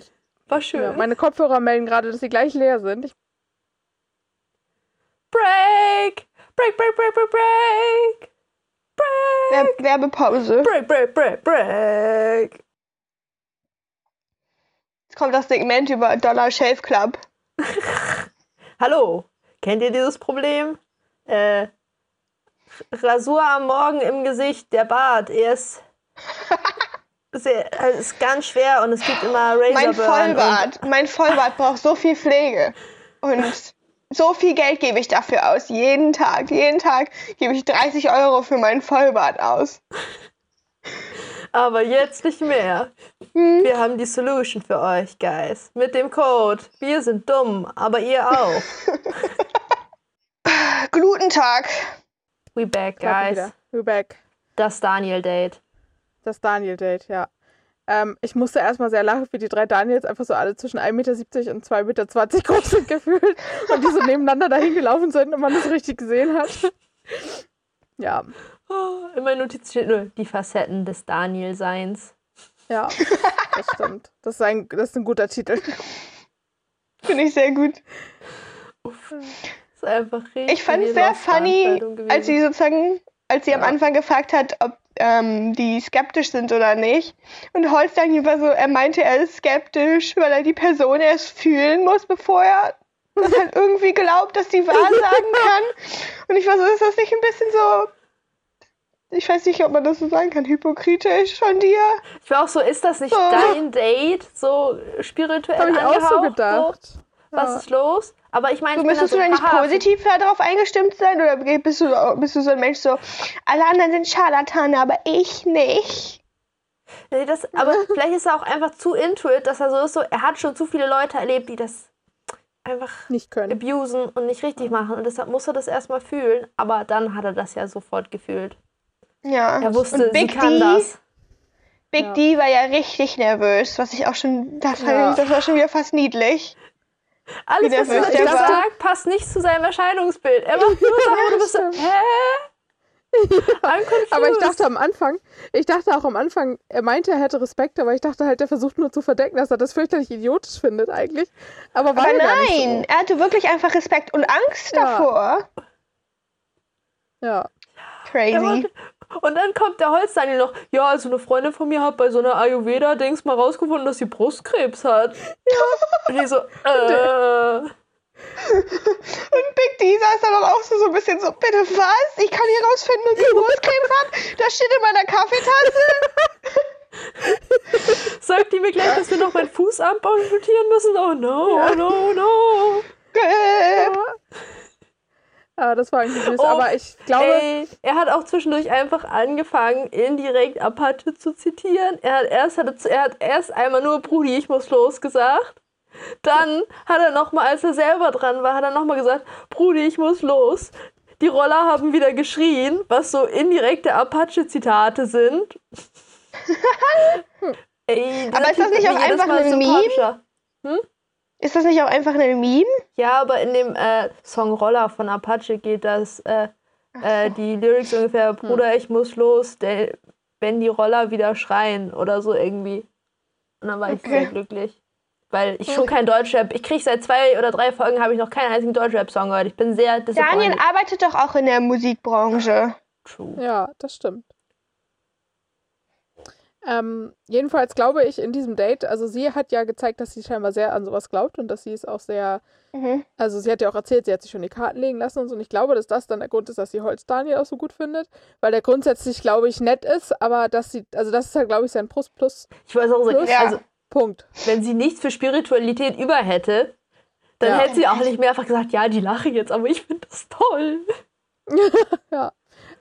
war schön. ja, meine Kopfhörer melden gerade, dass sie gleich leer sind. Ich, break! Break, break, break, break, break! Wer Werbepause. Break, break, break, break! Jetzt kommt das Segment über Dollar Shave Club. Hallo, kennt ihr dieses Problem? Äh, Rasur am Morgen im Gesicht, der Bart, er ist, sehr, also ist ganz schwer und es gibt immer Razor Mein Vollbart. Mein Vollbart braucht so viel Pflege. Und so viel Geld gebe ich dafür aus. Jeden Tag. Jeden Tag gebe ich 30 Euro für meinen Vollbart aus. Aber jetzt nicht mehr. Hm. Wir haben die Solution für euch, Guys. Mit dem Code. Wir sind dumm, aber ihr auch. Glutentag. We back, guys. We're back. Das Daniel-Date. Das Daniel-Date, ja. Ähm, ich musste erstmal sehr lachen, wie die drei Daniels einfach so alle zwischen 1,70 Meter und 2,20 Meter groß sind gefühlt und die so nebeneinander dahin gelaufen sind und man das richtig gesehen hat. Ja, Oh, in meinen Notizen steht nur die Facetten des Daniel-Seins. ja, das stimmt. Das ist ein, das ist ein guter Titel. Finde ich sehr gut. ist einfach richtig. Ich fand es sehr funny, als sie sozusagen, als sie am Ja. Anfang gefragt hat, ob ähm, die skeptisch sind oder nicht. Und Holstein war so, er meinte, er ist skeptisch, weil er die Person erst fühlen muss, bevor er das halt irgendwie glaubt, dass die wahr sagen kann. Und ich war so, ist das nicht ein bisschen so ich weiß nicht, ob man das so sagen kann, hypokritisch von dir. Ich war auch so, ist das nicht Oh. dein Date? So spirituell Habe ich auch so gedacht. So, was ist los? Aber ich meine, müsstest du denn so, nicht positiv darauf eingestimmt sein? Oder bist du, bist du so ein Mensch so, alle anderen sind Scharlatane, aber ich nicht? Nee, das, aber vielleicht ist er auch einfach zu into it, dass er so ist, so, er hat schon zu viele Leute erlebt, die das einfach Nicht können. abusen und nicht richtig machen. Und deshalb muss er das erstmal fühlen. Aber dann hat er das ja sofort gefühlt. Ja. Er wusste, Und sie Big kann D, das. Big Ja. D war ja richtig nervös, was ich auch schon, das, Ja. das war schon wieder fast niedlich. Alles, was er war. sagt, passt nicht zu seinem Erscheinungsbild. Er macht nur Sachen, wo du bist so, hä? Aber ich dachte am Anfang, ich dachte auch am Anfang, er meinte, er hätte Respekt, aber ich dachte halt, er versucht nur zu verdecken, dass er das fürchterlich idiotisch findet eigentlich. Aber war Aber er nein, er hatte wirklich einfach Respekt und Angst Ja. davor. So. Ja. Crazy. Und dann kommt der Holzdaniel noch, ja, also eine Freundin von mir hat bei so einer Ayurveda-Dings mal rausgefunden, dass sie Brustkrebs hat. Und ich so, äh. Und Big D saß dann auch so, so ein bisschen so, bitte was? Ich kann hier rausfinden, dass sie Brustkrebs hat? Das steht in meiner Kaffeetasse. Sagt die mir gleich, dass wir noch meinen Fuß amputieren müssen? Oh no, oh no, no. Äh, ja, das war irgendwie süß. Oh, aber ich glaube, Ey, er hat auch zwischendurch einfach angefangen, indirekt Apache zu zitieren. Er hat erst, hatte, er hat erst einmal nur Brudi, ich muss los gesagt. Dann hat er nochmal, als er selber dran war, hat er nochmal gesagt, Brudi, ich muss los. Die Roller haben wieder geschrien, was so indirekte Apache-Zitate sind. Ey, Aber ist das nicht auch einfach ein Meme? sympathischer. Ist das nicht auch einfach ein Meme? Ja, aber in dem äh, Song Roller von Apache geht das, äh, äh, die Lyrics ungefähr, Hm. Bruder, ich muss los, der, wenn die Roller wieder schreien oder so irgendwie. Und dann war ich Okay. sehr glücklich. Weil ich schon kein Deutschrap, ich kriege seit zwei oder drei Folgen, habe ich noch keinen einzigen Deutschrap-Song gehört. Ich bin sehr Daniel disappointed. arbeitet doch auch in der Musikbranche. True. ja, das stimmt. Ähm, jedenfalls glaube ich in diesem Date, also sie hat ja gezeigt, dass sie scheinbar sehr an sowas glaubt und dass sie es auch sehr, Mhm. also sie hat ja auch erzählt, sie hat sich schon die Karten legen lassen und so. Und ich glaube, dass das dann der Grund ist, dass sie Holz Daniel auch so gut findet, weil der grundsätzlich, glaube ich, nett ist, aber dass sie, also das ist halt, glaube ich, sein Plus Plus Ich weiß auch so, Plus. Ja. also Punkt. wenn sie nichts für Spiritualität über hätte, dann Ja. hätte sie auch nicht mehr einfach gesagt, ja, die lache jetzt, aber ich finde das toll. Ja.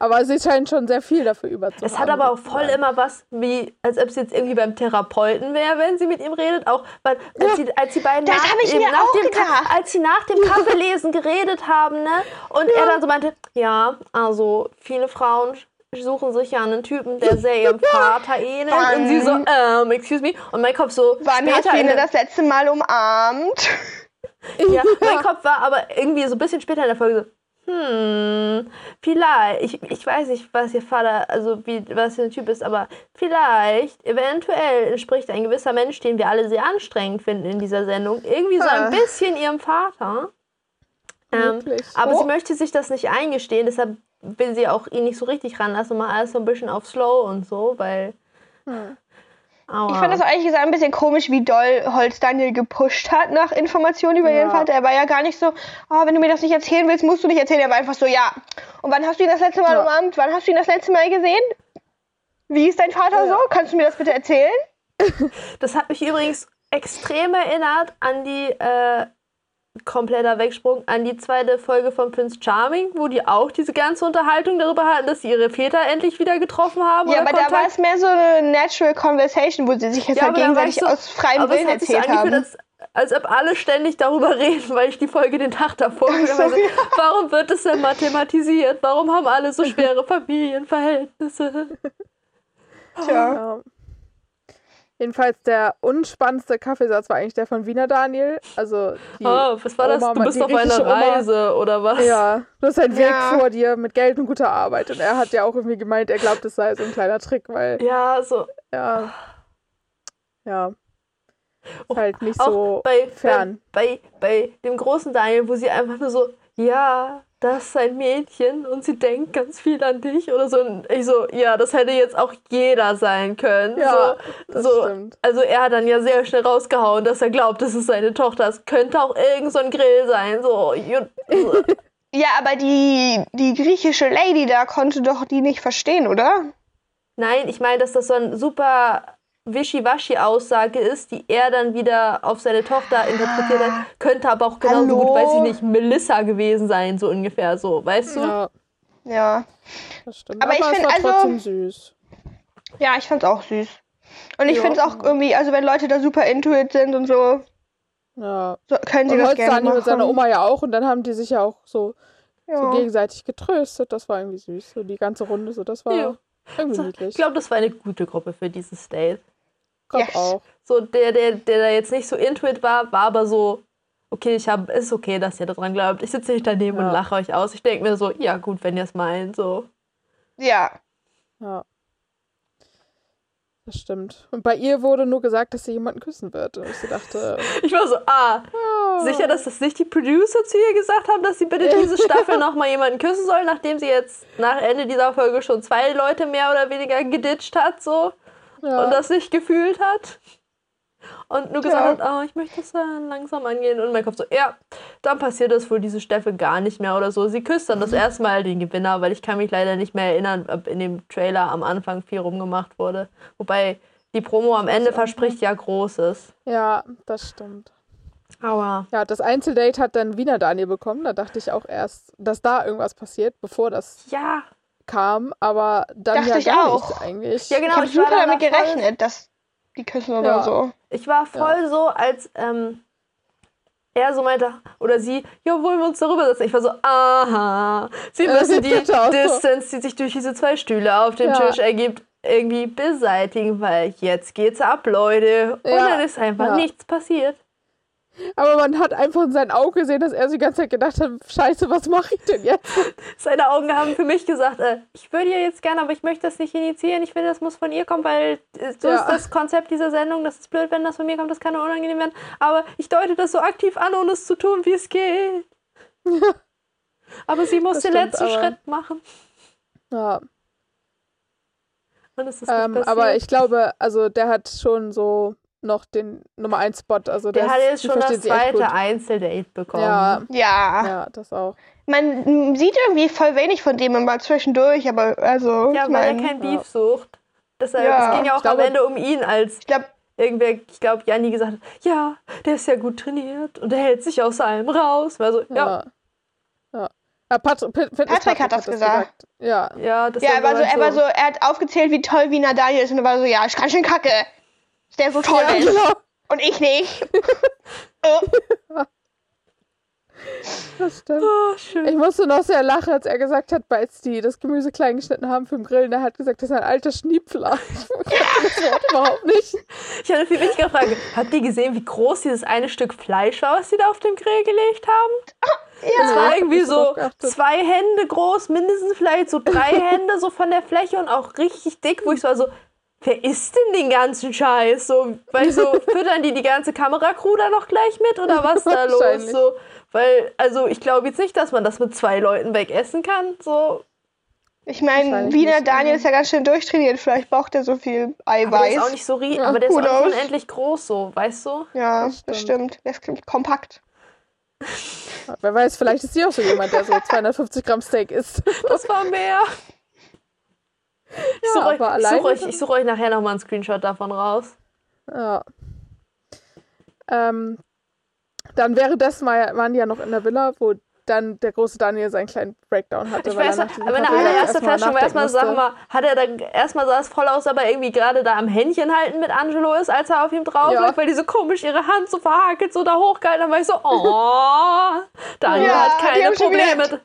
Aber sie scheint schon sehr viel dafür über zu Es haben, hat aber auch voll immer was, wie als ob sie jetzt irgendwie beim Therapeuten wäre, wenn sie mit ihm redet. Auch weil, als, sie, als die beiden nach, eben nach dem Ka- gedacht. als sie nach dem Kaffeelesen geredet haben, ne? Und er dann so meinte, ja, also viele Frauen suchen sich ja einen Typen, der sehr ihrem Vater ähnelt. Und sie so, ähm, excuse me. Und mein Kopf so, Wann du in ihn das letzte Mal umarmt? ja, mein Kopf war aber irgendwie so ein bisschen später in der Folge so, hm, vielleicht, ich, ich weiß nicht, was ihr Vater, also wie, was ein Typ ist, aber vielleicht, eventuell entspricht ein gewisser Mensch, den wir alle sehr anstrengend finden in dieser Sendung, irgendwie so Ah. ein bisschen ihrem Vater. Ähm, aber Oh. sie möchte sich das nicht eingestehen, deshalb will sie auch ihn nicht so richtig ranlassen, mal alles so ein bisschen auf Slow und so, weil. Hm. Aua. Ich fand das ehrlich gesagt ein bisschen komisch, wie doll Holz Daniel gepusht hat nach Informationen über ihren Ja. Vater. Er war ja gar nicht so, oh, wenn du mir das nicht erzählen willst, musst du nicht erzählen. Er war einfach so, ja. Und wann hast du ihn das letzte Mal Ja. umarmt? Wann hast du ihn das letzte Mal gesehen? Wie ist dein Vater Ja. so? Kannst du mir das bitte erzählen? Das hat mich übrigens extrem erinnert an die, äh, kompletter Wegsprung, an die zweite Folge von Prince Charming, wo die auch diese ganze Unterhaltung darüber hatten, dass sie ihre Väter endlich wieder getroffen haben. Ja, oder aber da war Kontakt. es mehr so eine natural conversation, wo sie sich jetzt Ja, halt gegenseitig so- aus freiem aber es Willen hat sich so erzählt angefühlt, haben. als, als ob alle ständig darüber reden, weil ich die Folge den Tag davor so, ja. Warum wird es denn mathematisiert? Warum haben alle so schwere Familienverhältnisse? Tja. Ja. Jedenfalls der unspannendste Kaffeesatz war eigentlich der von Wiener Daniel. Also die Oh, was war das? Oma, Du bist auf einer griechische Oma. Reise oder was? Ja, du hast einen Weg Ja. vor dir mit Geld und guter Arbeit. Und er hat ja auch irgendwie gemeint, er glaubt, es sei so ein kleiner Trick, weil, Ja, so. ja, ja, Oh, halt nicht Auch so bei, fern. Bei, bei, bei dem großen Daniel, wo sie einfach nur so, ja, das ist ein Mädchen und sie denkt ganz viel an dich oder so. Und ich so, ja, das hätte jetzt auch jeder sein können. Ja, so, das so, stimmt. Also er hat dann ja sehr schnell rausgehauen, dass er glaubt, das ist seine Tochter. Es könnte auch irgend so ein Grill sein. So, Ja, aber die, die griechische Lady da konnte doch die nicht verstehen, oder? Nein, ich meine, dass das so ein super Wischiwaschi-Aussage ist, die er dann wieder auf seine Tochter interpretiert hat. Könnte aber auch genauso Hallo? gut, weiß ich nicht, Melissa gewesen sein, so ungefähr so, weißt du? Ja, Ja. das stimmt. Aber ich es find, war also- trotzdem süß. Ja, ich fand's auch süß. Und ich Ja. find's auch irgendwie, also wenn Leute da super intuit sind und so, Ja. so können sie Und das gerne machen. mit seiner Oma ja auch und dann haben die sich ja auch so, so ja. gegenseitig getröstet. Das war irgendwie süß. So die ganze Runde, so das war Ja. irgendwie So, niedlich. Ich glaube, das war eine gute Gruppe für dieses Date. Glaub Yes. auch. So, der, der, der da jetzt nicht so intuit war, war aber so, okay, ich hab, ist okay, dass ihr daran glaubt. Ich sitze nicht daneben Ja. und lache euch aus. Ich denke mir so, ja gut, wenn ihr es meint, so. ja. Ja. Das stimmt. Und bei ihr wurde nur gesagt, dass sie jemanden küssen wird. Und ich so dachte, Ich war so, ah, ja. sicher, dass das nicht die Producer zu ihr gesagt haben, dass sie bitte diese Staffel nochmal jemanden küssen soll, nachdem sie jetzt nach Ende dieser Folge schon zwei Leute mehr oder weniger geditcht hat, so. Ja. und das nicht gefühlt hat. Und nur gesagt Ja. hat, oh, ich möchte das dann langsam angehen. Und mein Kopf so, ja, dann passiert das wohl diese Staffel gar nicht mehr oder so. Sie küsst dann das erste Mal den Gewinner, weil ich kann mich leider nicht mehr erinnern, ob in dem Trailer am Anfang viel rumgemacht wurde. Wobei die Promo am Ende verspricht ja Großes. ja, das stimmt. Aber Ja, das Einzeldate hat dann Wiener Daniel bekommen. Da dachte ich auch erst, dass da irgendwas passiert, bevor das ja, kam. Aber dann Dachte ja ich gar auch. nichts eigentlich. Ja, genau. ich habe ich dann damit da voll- gerechnet, dass die küssen oder Ja. so. ich war voll so, als ähm, er so meinte, oder sie, ja, wollen wir uns darüber setzen? Ich war so, aha, sie müssen die. Distanz, die sich durch diese zwei Stühle auf dem Ja. Tisch ergibt, irgendwie beseitigen, weil jetzt geht's ab, Leute. Und Ja. dann ist einfach Ja. nichts passiert. Aber man hat einfach in seinen Augen gesehen, dass er die ganze Zeit gedacht hat, scheiße, was mache ich denn jetzt? Seine Augen haben für mich gesagt, äh, ich würde ja jetzt gerne, aber ich möchte das nicht initiieren. Ich finde, das muss von ihr kommen, weil äh, so Ja. ist das Konzept dieser Sendung. Das ist blöd, wenn das von mir kommt, das kann unangenehm werden. Aber ich deute das so aktiv an, ohne es zu tun, wie es geht. Aber sie muss Das den stimmt, letzten aber- Schritt machen. Ja, Und es ist ähm, aber ich glaube, also der hat schon so noch den Nummer 1 Spot. Also Der der hat ist- jetzt schon das zweite. Einzeldate bekommen. Ja, Ja. ja, das auch. Man sieht irgendwie voll wenig von dem immer zwischendurch, aber also. Ja, ich weil er mein, kein ja. Beef sucht. Deshalb, Ja, es ging ja auch glaube- am Ende um ihn, als Ich glaube, irgendwer, ich glaube, Janni gesagt hat, ja, der ist ja gut trainiert und der hält sich aus allem raus. War so, ja, Ja. Ja. ja Pat Pat Fitness Patrick hat das gesagt. Ja. ja, das ja, er war, so, er war so, er hat aufgezählt, wie toll Wiener Daniel ist und er war so, ja, ist ganz schön kacke. Der so toll Ja, ist. genau. Und ich nicht. oh, Das stimmt. Oh, schön. Ich musste noch sehr lachen, als er gesagt hat, als die das Gemüse klein geschnitten haben für den Grillen, er hat gesagt, das ist ein alter Schniepfler. Ich kannte das Wort überhaupt nicht. Ich hatte eine viel wichtigere Frage. Habt ihr gesehen, wie groß dieses eine Stück Fleisch war, was sie da auf dem Grill gelegt haben? ja. Es war irgendwie so zwei Hände groß, mindestens vielleicht so drei Hände so von der Fläche und auch richtig dick, wo ich so war so, wer isst denn den ganzen Scheiß? So, weil so, füttern die die ganze Kameracrew da noch gleich mit oder was da los? So, weil, also ich glaube jetzt nicht, dass man das mit zwei Leuten wegessen kann. So, Ich meine, Wiener Daniel ist ja ganz schön durchtrainiert. Vielleicht braucht er so viel aber der Eiweiß. ist auch nicht so rie Ja, aber der ist auch nicht knows? unendlich groß, so, weißt du? ja, Das stimmt. Der ist kompakt. Wer weiß, vielleicht ist sie auch so jemand, der so 250 Gramm Steak isst. Das war mehr. Ich Ja, suche euch, aber alleine euch, dann- ich suche euch nachher nochmal einen Screenshot davon raus. Ja. Ähm, dann währenddessen war, waren die ja noch in der Villa, wo dann der große Daniel seinen kleinen Breakdown hatte. Ich weiß er noch, nach diesem meine Kaffee allererste erstmal Flasche, war erstmal sag mal, hat er dann erstmal sah es voll aus, aber irgendwie gerade da am Händchen halten mit Angelo ist, als er auf ihm drauf Ja. lag, weil die so komisch ihre Hand so verhakelt, so da hochgehalten, dann war ich so, oh, Daniel Ja, hat keine Probleme.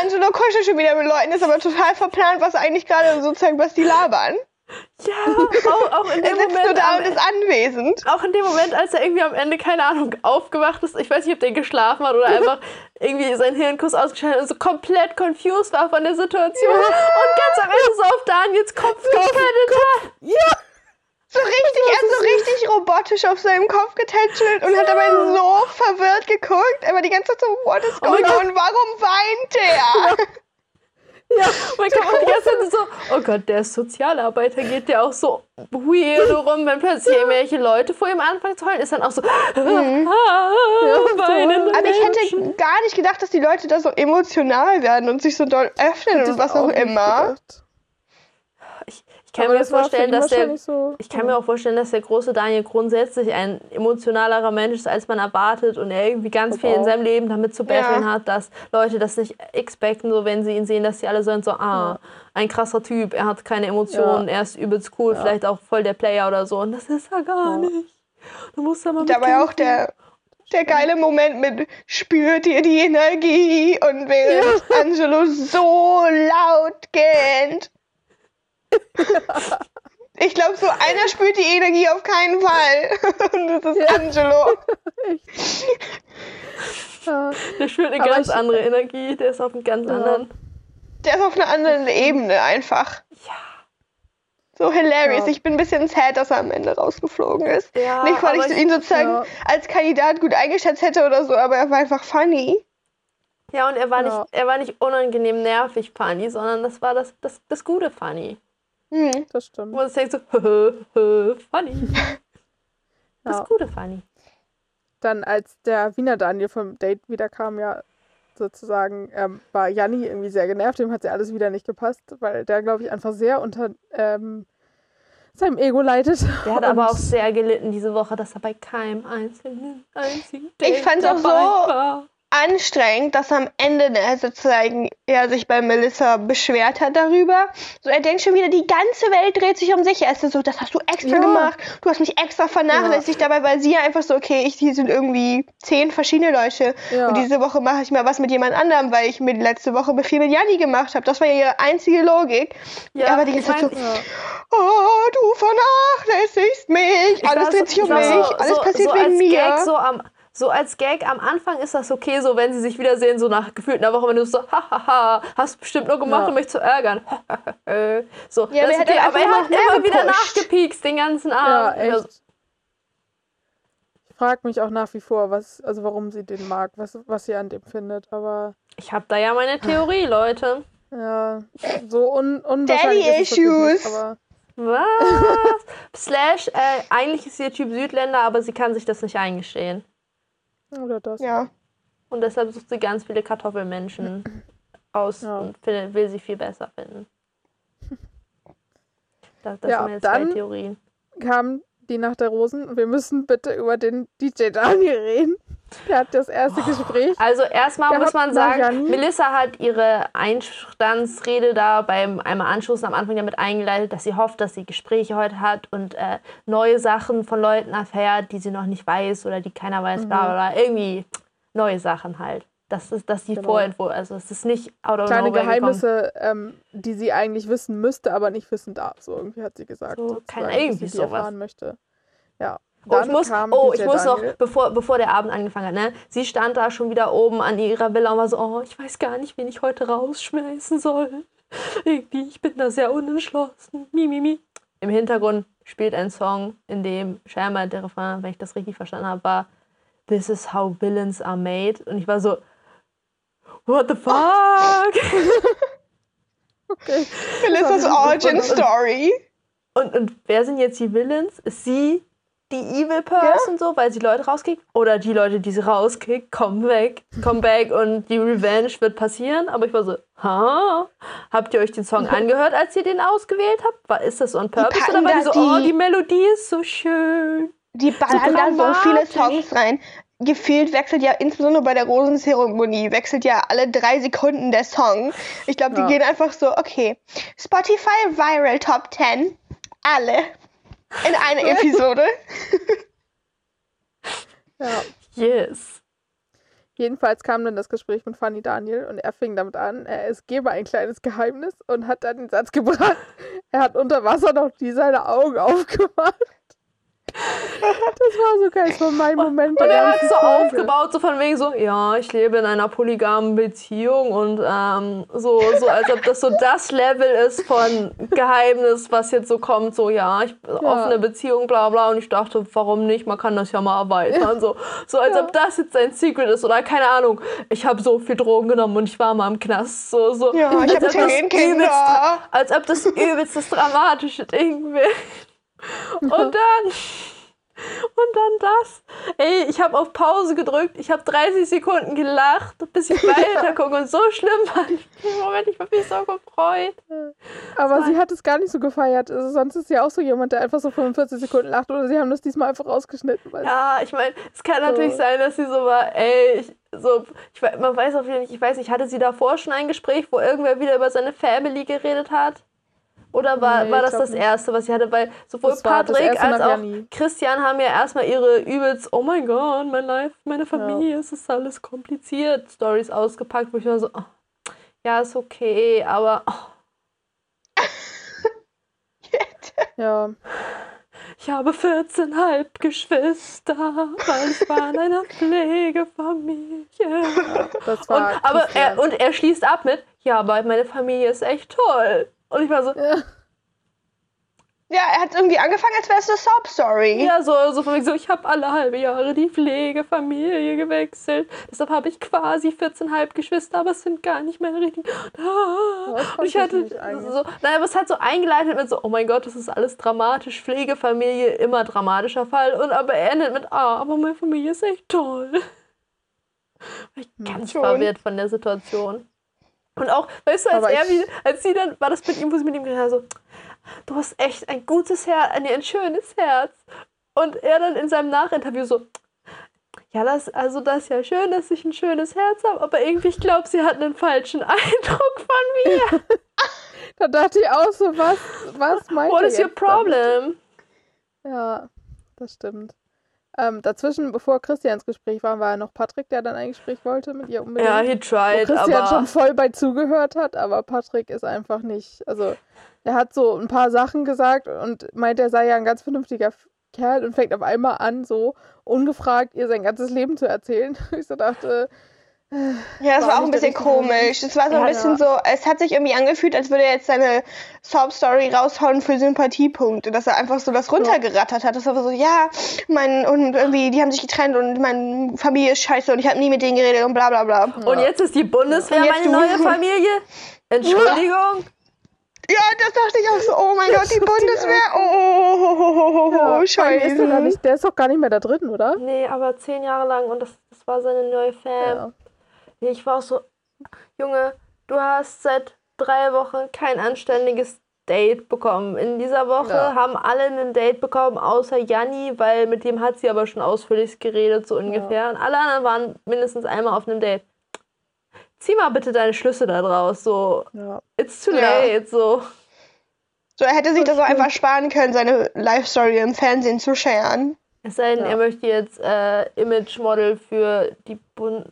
Angelo kuschelt schon wieder mit Leuten, ist aber total verplant, was eigentlich gerade sozusagen, was die labern. Ja, auch, auch in Er dem sitzt nur Moment, da am, und ist anwesend. auch in dem Moment, als er irgendwie am Ende, keine Ahnung, aufgewacht ist, ich weiß nicht, ob der geschlafen hat oder einfach irgendwie sein Hirnkuss ausgeschaltet hat und so komplett confused war von der Situation und ganz am Ende so auf Daniels Kopf gepettet hat. Ja! So richtig, er hat so richtig robotisch auf seinem Kopf getätschelt und hat dabei so verwirrt geguckt. Aber die ganze Zeit so, what is Oh mein going on? Warum weint der? Ja, man kann auch die ganze Zeit so, oh Gott, der ist Sozialarbeiter, geht der auch so weird rum, wenn plötzlich irgendwelche Leute vor ihm anfangen zu heulen, ist dann auch so, Mhm. ah, weinende Aber ich hätte gar nicht gedacht, dass die Leute da so emotional werden und sich so doll öffnen und was auch immer. gedacht. Ich, kann mir das vorstellen, dass der so. Ich kann mir auch vorstellen, dass der große Daniel grundsätzlich ein emotionalerer Mensch ist, als man erwartet und er irgendwie ganz Ich viel in auch. seinem Leben damit zu betteln Ja. hat, dass Leute das nicht expecten, so wenn sie ihn sehen, dass sie alle sind so, ah, ein krasser Typ, er hat keine Emotionen, er ist übelst cool, vielleicht auch voll der Player oder so und das ist er gar nicht. Du musst da mal Dabei auch der, der geile Moment mit spürt ihr die Energie und während Angelo so laut gähnt. Ich glaube, so einer spürt die Energie auf keinen Fall. Und das ist Angelo. Ja. Der spürt eine Aber ganz andere Energie, der ist auf einem ganz anderen. Der ist auf einer anderen Ebene einfach. Ja. So hilarious. Ja. Ich bin ein bisschen sad, dass er am Ende rausgeflogen ist. Ja, Nicht, weil ich ihn sozusagen Ja. als Kandidat gut eingeschätzt hätte oder so, aber er war einfach funny. Ja, und er war, Ja. nicht, er war nicht unangenehm nervig funny, sondern das war das, das, das gute funny. Hm. Das stimmt. Wo sich denkt so, funny. Das Ja. gute funny. Dann, als der Wiener Daniel vom Date wiederkam, ja, sozusagen, ähm, war Janni irgendwie sehr genervt. Dem hat ja alles wieder nicht gepasst, weil der, glaube ich, einfach sehr unter ähm, seinem Ego leidet. Der hat aber auch sehr gelitten diese Woche, dass er bei keinem einzelnen einzigen Date Ich fand's auch dabei so- war. Anstrengend, dass am Ende sozusagen er sich bei Melissa beschwert hat darüber. So, er denkt schon wieder, die ganze Welt dreht sich um sich. Er ist so, das hast du extra Ja. gemacht. Du hast mich extra vernachlässigt. Dabei war sie einfach so, okay, ich, hier sind irgendwie zehn verschiedene Leute. Ja. Und diese Woche mache ich mal was mit jemand anderem, weil ich mir die letzte Woche viel mit Janni gemacht habe. Das war ja ihre einzige Logik. Ja, aber die ganze Zeit mein, so, Ja. oh, du vernachlässigst mich. ich Alles dreht so- sich um war mich. so- Alles so, passiert so wegen mir. Gag, so am so als Gag am Anfang ist das okay, so wenn sie sich wiedersehen, so nach gefühlt einer Woche, wenn du so, hahaha, hast du bestimmt nur gemacht, Ja. um mich zu ärgern. so, Ja, das er okay, hat aber er hat immer wieder nachgepiekst den ganzen Ja, Abend. echt. Ich frage mich auch nach wie vor, was, also warum sie den mag, was, was sie an dem findet. Aber Ich habe da ja meine Theorie, Leute. ja, so un unwahrscheinlich Daddy ist nicht, issues. aber Was? Slash, äh, eigentlich ist sie der Typ Südländer, aber sie kann sich das nicht eingestehen. Oder das. Ja. Und deshalb sucht sie ganz viele Kartoffelmenschen aus Ja. und will sie viel besser finden. Das, das Ja, sind meine dann- zwei Theorien. kam die Nacht der Rosen und wir müssen bitte über den DJ Daniel reden. Der hat das erste Gespräch. Also erstmal muss man sagen, Marianne- Melissa hat ihre Einstandsrede da beim einmal Anschluss am Anfang damit eingeleitet, dass sie hofft, dass sie Gespräche heute hat und äh, neue Sachen von Leuten erfährt, die sie noch nicht weiß oder die keiner weiß, bla bla bla. Irgendwie neue Sachen halt. Das ist das ist die Genau. Vorinfo. Also es ist nicht out of Kleine Geheimnisse, ähm, die sie eigentlich wissen müsste, aber nicht wissen darf. So irgendwie hat sie gesagt. So, dass irgendwie sowas. erfahren möchte. Ja. Oh, ich muss, oh, ich muss noch, bevor, bevor der Abend angefangen hat, ne? Sie stand da schon wieder oben an ihrer Villa und war so, oh, ich weiß gar nicht, wen ich heute rausschmeißen soll. Irgendwie, ich bin da sehr unentschlossen. Mi, mi, mi. Im Hintergrund spielt ein Song, in dem scheinbar der Refrain, wenn ich das richtig verstanden habe, war This is how villains are made. Und ich war so, what the fuck? Melissas Origin und- Story. Und, und wer sind jetzt die Villains? Ist sie die Evil Person so, weil sie Leute rauskickt? Oder die Leute, die sie rauskickt, kommen weg, kommen back und die Revenge wird passieren? Aber ich war so, ha? Habt ihr euch den Song angehört, als ihr den ausgewählt habt? War, ist das on purpose? Oder war die so, oh, die- die Melodie ist so schön? Die ballern da so viele Songs rein. Gefühlt wechselt ja, insbesondere bei der Rosenzeremonie, wechselt ja alle drei Sekunden der Song. Ich glaube, die Ja. gehen einfach so, okay, Spotify Viral Top 10, alle in einer Episode. Ja. Yes. Jedenfalls kam dann das Gespräch mit Fanny Daniel und er fing damit an, er es gebe ein kleines Geheimnis und hat dann den Satz gebracht, er hat unter Wasser noch nie seine Augen aufgemacht. Das war so geil, das war mein Moment. Und er hat so Folge. aufgebaut, so von wegen so, ja, ich lebe in einer polygamen Beziehung und ähm, so, so, als ob das so das Level ist von Geheimnis, was jetzt so kommt, so, ja, ich offene Beziehung, bla bla. Und ich dachte, warum nicht? Man kann das ja mal erweitern. So, so als ob das jetzt sein Secret ist oder keine Ahnung. Ich habe so viel Drogen genommen und ich war mal im Knast. So, so. Ja, ich habe das Kinder. übelst- Als ob das übelst das dramatische Ding wäre. Und dann. Und dann das. Ey, ich habe auf Pause gedrückt. Ich habe 30 Sekunden gelacht, bis ich weiter gucke. Und so schlimm war ich. Im Moment, ich habe mich so gefreut. Aber sie hat es gar nicht so gefeiert. Also sonst ist sie auch so jemand, der einfach so 45 Sekunden lacht. Oder sie haben das diesmal einfach rausgeschnitten. Ja, ich meine, es kann natürlich So. sein, dass sie so war, ey, ich, so, ich, man weiß jeden Fall nicht, ich weiß nicht, hatte sie davor schon ein Gespräch, wo irgendwer wieder über seine Family geredet hat? Oder war, Nee, war das das nicht. erste, was sie hatte? Weil sowohl Das war Patrick als auch Janni. Christian haben ja erstmal ihre übelst, oh mein Gott, mein Life, meine Familie, es ist alles kompliziert, Stories ausgepackt, wo ich mir so, oh, ja, ist okay, aber oh, ja. ich habe 14 Halbgeschwister, weil ich war in einer Pflegefamilie. Das Und, war aber Christian. er, und er schließt ab mit, ja, aber meine Familie ist echt toll. Und ich war so, ja. Ja, er hat irgendwie angefangen, als wäre es eine Sob-Story. ja, so, so von wegen so, ich habe alle halbe Jahre die Pflegefamilie gewechselt. Deshalb habe ich quasi 14 Halbgeschwister, aber es sind gar nicht. Ah. Das Und ich hatte so, nein, aber es hat so eingeleitet mit so, oh mein Gott, das ist alles dramatisch. Pflegefamilie, immer dramatischer Fall. Und aber er endet mit, ah, aber meine Familie ist echt toll. War ich ganz schon. verwirrt von der Situation. Und auch, weißt du, als Aber er wie, als sie dann, war das mit ihm, wo sie mit ihm geredet hat, so, du hast echt ein gutes Herz, ein, ein schönes Herz. Und er dann in seinem Nachinterview so, ja, das, also das ist ja schön, dass ich ein schönes Herz habe, aber irgendwie, ich glaube, sie hat einen falschen Eindruck von mir. Da dachte ich auch so, was, was meint What is your jetzt damit? problem? Ja, das stimmt. Ähm, dazwischen, bevor Christian ins Gespräch war, war ja noch Patrick, der dann ein Gespräch wollte mit ihr unbedingt. Ja, he wo tried, Christian aber schon voll bei zugehört hat, aber Patrick ist einfach nicht. Also, er hat so ein paar Sachen gesagt und meint, er sei ja ein ganz vernünftiger Kerl und fängt auf einmal an, so ungefragt ihr sein ganzes Leben zu erzählen. Ich so dachte, Ja, das War war auch ein bisschen komisch. Es war so ein Ja, bisschen ja. so, es hat sich irgendwie angefühlt, als würde er jetzt seine Sob-Story raushauen für Sympathiepunkte, dass er einfach so das runtergerattert hat. Das war so, ja, mein, und irgendwie, die haben sich getrennt und meine Familie ist scheiße und ich habe nie mit denen geredet und bla bla bla. Und jetzt ist die Bundeswehr meine du. neue Familie? Entschuldigung? Ja, das dachte ich auch so, oh mein Gott, die Bundeswehr, oh, oh, oh, oh, oh, oh, oh, gar scheiße. nicht, der ist doch gar nicht mehr da drin, oder? Nee, aber zehn Jahre lang und das, das war seine neue Fam. Ja. Ich war auch so, Junge, du hast seit drei Wochen kein anständiges Date bekommen. In dieser Woche Ja. haben alle ein Date bekommen, außer Janni, weil mit dem hat sie aber schon ausführlich geredet, so ungefähr. Und alle anderen waren mindestens einmal auf einem Date. Zieh mal bitte deine Schlüsse da draus, so, Ja. it's too Ja. late, so. So, er hätte sich das auch einfach sparen können, seine Life-Story im Fernsehen zu scheren. Es sei denn, Ja. er möchte jetzt äh, Image-Model für die Bund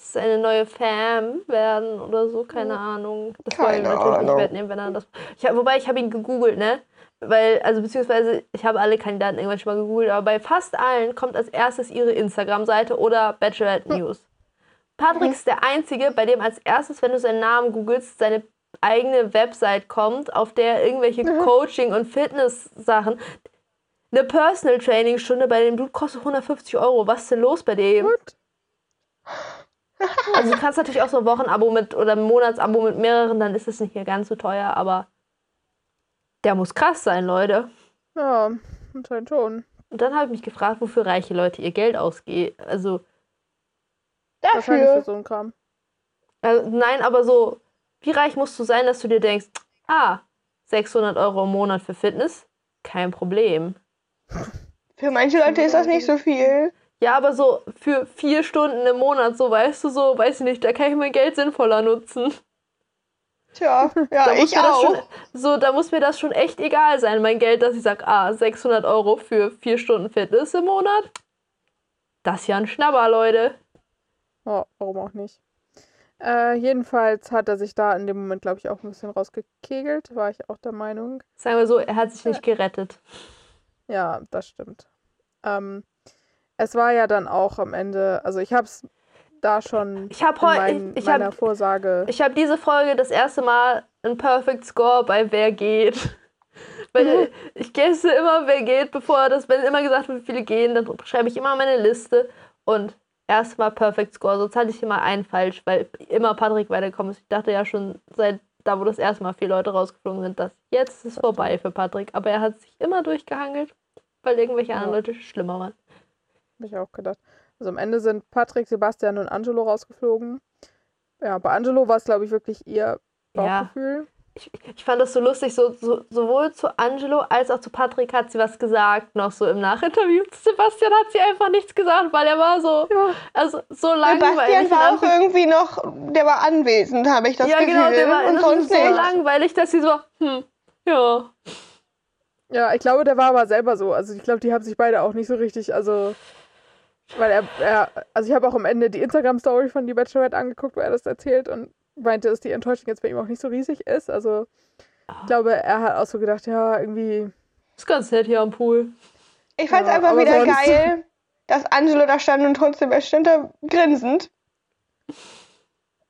seine neue Fam werden oder so, keine Ahnung. Das wollen wir Keine natürlich Ahnung. nicht wegnehmen, wenn er das. Ich hab, wobei ich habe ihn gegoogelt, ne? Weil, also beziehungsweise, ich habe alle Kandidaten irgendwann schon mal gegoogelt, aber bei fast allen kommt als erstes ihre Instagram-Seite oder Bachelorette News. Patrick ist der Einzige, bei dem als erstes, wenn du seinen Namen googelst, seine eigene Website kommt, auf der irgendwelche Coaching- und Fitness-Sachen. Eine Personal Training Stunde bei dem Dude kostet 150 Euro. Was ist denn los bei dem? Gut. Also du kannst natürlich auch so ein Wochenabo mit oder ein Monatsabo mit mehreren, dann ist es nicht mehr ganz so teuer, aber der muss krass sein, Leute. Ja, anscheinend schon. Und dann habe ich mich gefragt, wofür reiche Leute ihr Geld ausgeben. Also, Wahrscheinlich für Dafür. so einen Kram. also, nein, aber so, wie reich musst du sein, dass du dir denkst, ah, 600 Euro im Monat für Fitness? Kein Problem. Für manche Leute ist das nicht so viel. Ja, aber so für vier Stunden im Monat, so weißt du, so, weiß ich nicht, da kann ich mein Geld sinnvoller nutzen. Tja, ja, Da ich auch. schon, so, da muss mir das schon echt egal sein, mein Geld, dass ich sage, ah, 600 Euro für vier Stunden Fitness im Monat. Das ist ja ein Schnabber, Leute. Ja, warum auch nicht. Äh, jedenfalls hat er sich da in dem Moment, glaube ich, auch ein bisschen rausgekegelt, war ich auch der Meinung. Sagen wir so, er hat sich nicht gerettet. Ja, das stimmt. Ähm, es war ja dann auch am Ende, also ich habe es da schon Ich habe in heute, mein, ich, ich meiner habe Vorsage. ich hab diese Folge das erste Mal einen Perfect Score bei Wer geht. Weil ich gesse immer, wer geht, bevor das, wenn immer gesagt wird, wie viele gehen, dann schreibe ich immer meine Liste und erstmal Perfect Score. Sonst hatte ich immer einen falsch, weil immer Patrick weitergekommen ist. Ich dachte ja schon seit da, wo das erste Mal vier Leute rausgeflogen sind, dass jetzt ist es vorbei für Patrick. Aber er hat sich immer durchgehangelt, weil irgendwelche anderen Ja. Leute schlimmer waren. Hab ich auch gedacht. Also am Ende sind Patrick, Sebastian und Angelo rausgeflogen. Ja, bei Angelo war es, glaube ich, wirklich ihr Ja. Bauchgefühl. Ich, ich fand das so lustig, so, so, sowohl zu Angelo als auch zu Patrick hat sie was gesagt, noch so im Nachinterview. Zu Sebastian hat sie einfach nichts gesagt, weil er war so, Ja. also so langweilig. Sebastian war auch irgendwie noch, der war anwesend, habe ich das ja, Gefühl. genau, der war und sonst so nicht. langweilig, dass sie so, hm, ja. Ja, ich glaube, der war aber selber so. Also ich glaube, die haben sich beide auch nicht so richtig, also weil er, er also ich habe auch am Ende die Instagram-Story von Die Bachelorette angeguckt, wo er das erzählt und meinte, dass die Enttäuschung jetzt bei ihm auch nicht so riesig ist. Also ich glaube, er hat auch so gedacht, ja, irgendwie, Ist ganz nett hier am Pool. Ich fand es Ja, einfach wieder sonst- geil, dass Angelo da stand und trotzdem er stand da grinsend.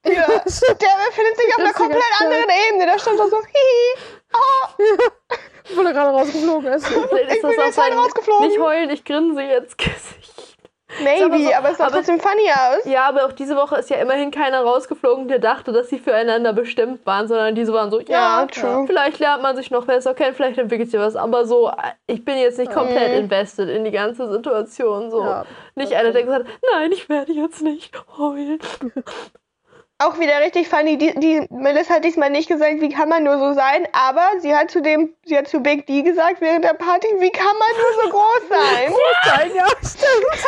Ja, der befindet sich auf einer ja komplett anderen Ebene. Da stand er so, hihi, obwohl er gerade rausgeflogen ist. Ich ist das bin auch jetzt halt rausgeflogen. nicht heulen, ich grinse jetzt Gesicht. Maybe, so, aber es sah aber- trotzdem funny aus. Ja, aber auch diese Woche ist ja immerhin keiner rausgeflogen, der dachte, dass sie füreinander bestimmt waren, sondern diese waren so, ja, Ja, true. vielleicht lernt man sich noch besser kennen, vielleicht entwickelt sich was, aber so, ich bin jetzt nicht komplett invested in die ganze Situation. So. Ja, nicht einer, der gesagt hat, nein, ich werde jetzt nicht heulen. Auch wieder richtig funny. Die, die Melissa hat diesmal nicht gesagt, wie kann man nur so sein, aber sie hat zu dem, sie hat zu Big D gesagt während der Party, wie kann man nur so groß sein? Nein, ja, stimmt.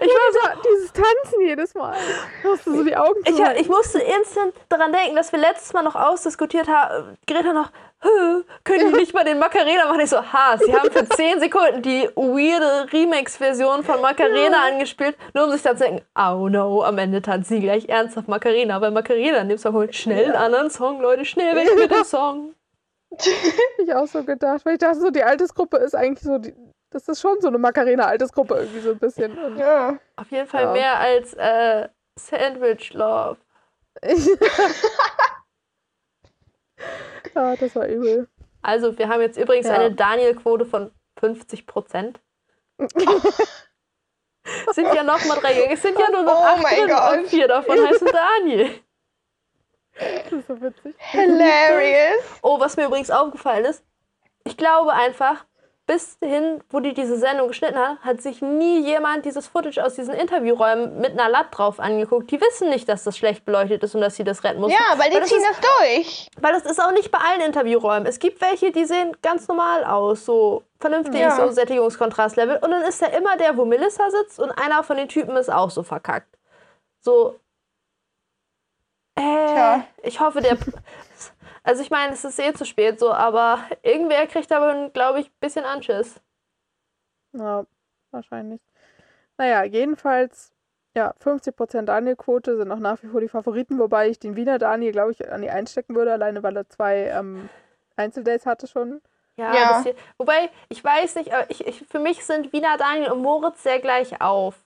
Ich war so, dieses Tanzen jedes Mal. Hast du so die Augen Ich, zu. hab- ich musste instant daran denken, dass wir letztes Mal noch ausdiskutiert haben. Greta noch, "Hö, können die nicht mal den Macarena machen? Ich so, ha, sie haben für 10 Sekunden die weirde Remix-Version von Macarena angespielt, nur um sich dann zu denken, oh no, am Ende tanzt sie gleich ernsthaft Macarena, weil Macarena in dem Song holt schnell einen anderen Song, Leute, schnell weg mit dem Song. ich auch so gedacht. Weil ich dachte so, die Altersgruppe ist eigentlich so, die, das ist schon so eine Macarena-Altersgruppe irgendwie so ein bisschen. Und Ja. Auf jeden Fall Ja. mehr als äh, Sandwich Love. ja, das war übel. Also, wir haben jetzt übrigens Ja. eine Daniel-Quote von 50 Prozent. sind ja noch mal drei, es sind ja nur noch Oh acht drin Gott. und vier davon heißen Daniel. Das ist so witzig. Hilarious. Oh, was mir übrigens aufgefallen ist, ich glaube einfach, bis hin, wo die diese Sendung geschnitten hat, hat sich nie jemand dieses Footage aus diesen Interviewräumen mit einer Latte drauf angeguckt. Die wissen nicht, dass das schlecht beleuchtet ist und dass sie das retten mussten. Ja, weil die das ziehen ist, das durch. Weil das ist auch nicht bei allen Interviewräumen. Es gibt welche, die sehen ganz normal aus, so vernünftig, Ja. so Sättigungskontrastlevel. Und dann ist da immer der, wo Melissa sitzt und einer von den Typen ist auch so verkackt. So. Äh, Tja. ich hoffe, der. Also ich meine, es ist eh zu spät so, aber irgendwer kriegt aber, glaube ich, ein bisschen Anschiss. Ja, wahrscheinlich. Naja, jedenfalls, ja, 50% Daniel-Quote sind auch nach wie vor die Favoriten, wobei ich den Wiener Daniel, glaube ich, an die einstecken würde, alleine weil er zwei ähm, Einzeldates hatte schon. Ja, Ja. Das hier, wobei, ich weiß nicht, aber ich, ich, für mich sind Wiener Daniel und Moritz sehr gleich auf.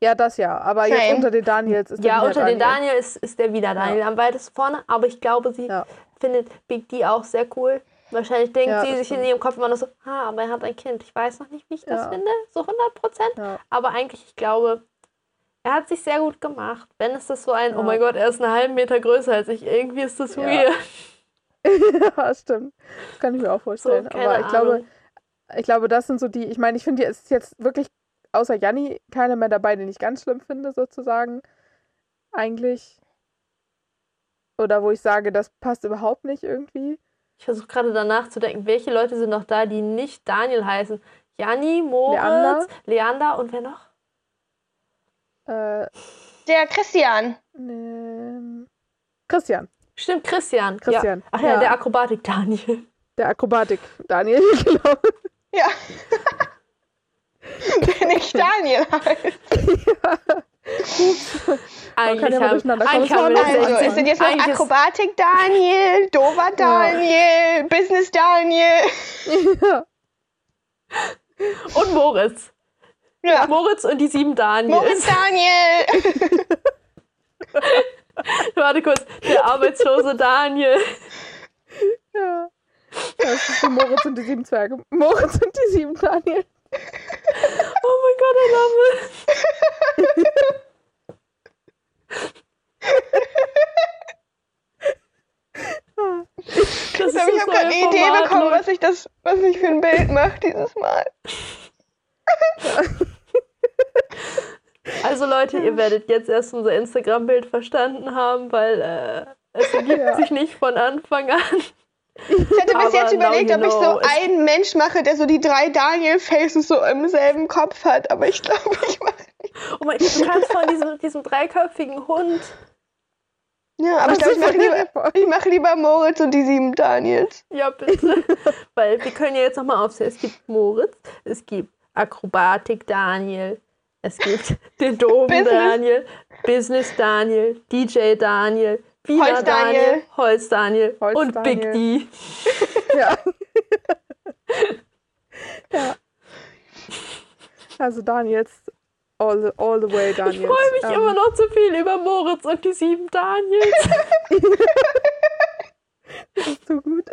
Ja, das ja, aber Same. jetzt unter den Daniels ist der Ja, Wiener unter den Daniel ist, ist der wieder Daniel am weitesten vorne, aber ich glaube, sie Ja. Findet Big D auch sehr cool. Wahrscheinlich denkt Ja, sie sich in stimmt. ihrem Kopf immer nur so, ah, aber er hat ein Kind. Ich weiß noch nicht, wie ich das Ja. finde, so 100 Prozent. Ja. Aber eigentlich, ich glaube, er hat sich sehr gut gemacht. Wenn es das so ein, oh mein Gott, er ist einen halben Meter größer als ich, irgendwie ist das weird. ja, stimmt. Das kann ich mir auch So, vorstellen. keine aber ich glaube, ich glaube, das sind so die, ich meine, ich finde, es ist jetzt wirklich außer Janni keiner mehr dabei, den ich ganz schlimm finde, sozusagen. Eigentlich. Oder wo ich sage, das passt überhaupt nicht irgendwie. Ich versuche gerade danach zu denken, welche Leute sind noch da, die nicht Daniel heißen. Janni, Moritz, Leander. Leander, und wer noch? Äh, Der Christian. ähm, Christian, Stimmt, Christian. Christian, Ja. Ach ja, ja. der Akrobatik Daniel. der Akrobatik. Daniel, genau. Ja. Der nicht Daniel heißt. Kann ja mal haben- eigentlich haben wir das Also, es sind jetzt noch eigentlich Akrobatik Daniel, Dover Daniel, Business Daniel. ja. Und Moritz. Ja. Moritz und die sieben Daniels. Moritz Daniel. Warte kurz, der arbeitslose Daniel. Ja. Das ist die Moritz und die sieben Zwerge. Moritz und die sieben Daniel. Oh mein Gott, I love it. Das Ich glaube, ich das habe gerade eine Idee Format, bekommen, was ich, das, was ich für ein Bild mache dieses Mal. Also Leute, ihr werdet jetzt erst unser Instagram-Bild verstanden haben, weil äh, es ergibt Ja. sich nicht von Anfang an. Ich hatte bis jetzt überlegt, ob ich so einen Mensch mache, der so die drei Daniel-Faces so im selben Kopf hat. Aber ich glaube, ich mache Oh mein, du kannst von diesem, diesem dreiköpfigen Hund. Ja, aber ich Das glaube, ich mache lieber, ich mache lieber Moritz und die sieben Daniels. Ja, bitte. Weil wir können ja jetzt nochmal aufzählen. Es gibt Moritz, es gibt Akrobatik Daniel, es gibt den Dom Business. Daniel, Business Daniel, DJ Daniel, Wiener Holz Daniel, Daniel. Holz Daniel Holz und Big Daniel. D. Ja. ja. Also Daniels. All the, all the way Daniels. Ich freue mich Ähm, immer noch zu viel über Moritz und die sieben Daniels. Das ist so gut.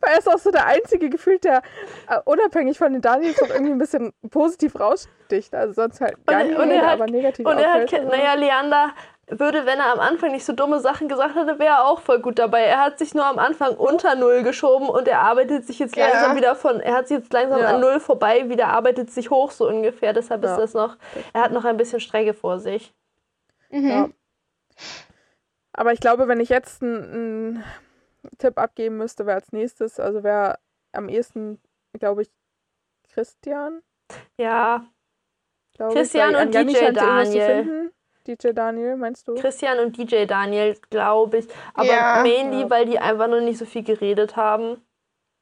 Weil er ist auch so der einzige gefühlt, der äh, unabhängig von den Daniels noch irgendwie ein bisschen positiv raussticht. Also sonst halt gar Und- nicht, und er hat- aber negativ Und er hat, naja, Leander würde, wenn er am Anfang nicht so dumme Sachen gesagt hätte, wäre er auch voll gut dabei. Er hat sich nur am Anfang unter Null geschoben und er arbeitet sich jetzt Ja. langsam wieder von, er hat sich jetzt langsam Ja. an Null vorbei, wieder arbeitet sich hoch so ungefähr. Deshalb Ja. ist das noch, er hat noch ein bisschen Strecke vor sich. Mhm. Aber ich glaube, wenn ich jetzt einen, Tipp abgeben müsste, wer als nächstes, also wer am ehesten, glaube ich, Christian. Ja, Glaube Christian ich, und DJ zu Daniel. DJ Daniel, meinst du? Christian und DJ Daniel, glaube ich. Aber Ja. mainly, Ja. weil die einfach noch nicht so viel geredet haben.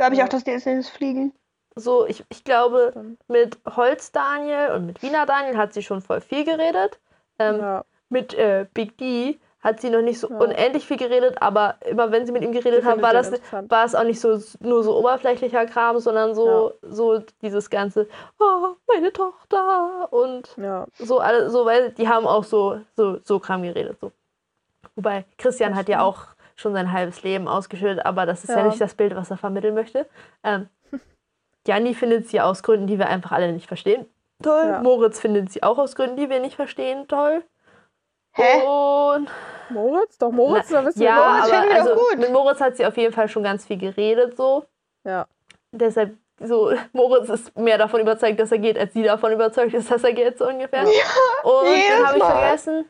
Habe ich Ja. auch das DSNs fliegen. So, ich, ich glaube, mit Holz Daniel und mit Wiener Daniel hat sie schon voll viel geredet. Ähm, ja, mit äh, Big D hat sie noch nicht so Ja. unendlich viel geredet, aber immer wenn sie mit ihm geredet haben, war das, war es auch nicht so nur so oberflächlicher Kram, sondern so, so dieses ganze, oh, meine Tochter und ja, so alle, so, weil die haben auch so, so, so Kram geredet. So. Wobei Christian hat ja auch schon sein halbes Leben ausgeschüttet, aber das ist ja, Ja. nicht das Bild, was er vermitteln möchte. Ähm, Janni findet sie aus Gründen, die wir einfach alle nicht verstehen. Toll. Ja. Moritz findet sie auch aus Gründen, die wir nicht verstehen. Toll. Hä? Und Moritz? Doch, Moritz, da wissen ja, wir Moritz aber finden wir doch also, gut. mit Moritz hat sie auf jeden Fall schon ganz viel geredet, so. Ja, Deshalb, so, Moritz ist mehr davon überzeugt, dass er geht, als sie davon überzeugt ist, dass er geht, so ungefähr. und den jedes habe ich vergessen.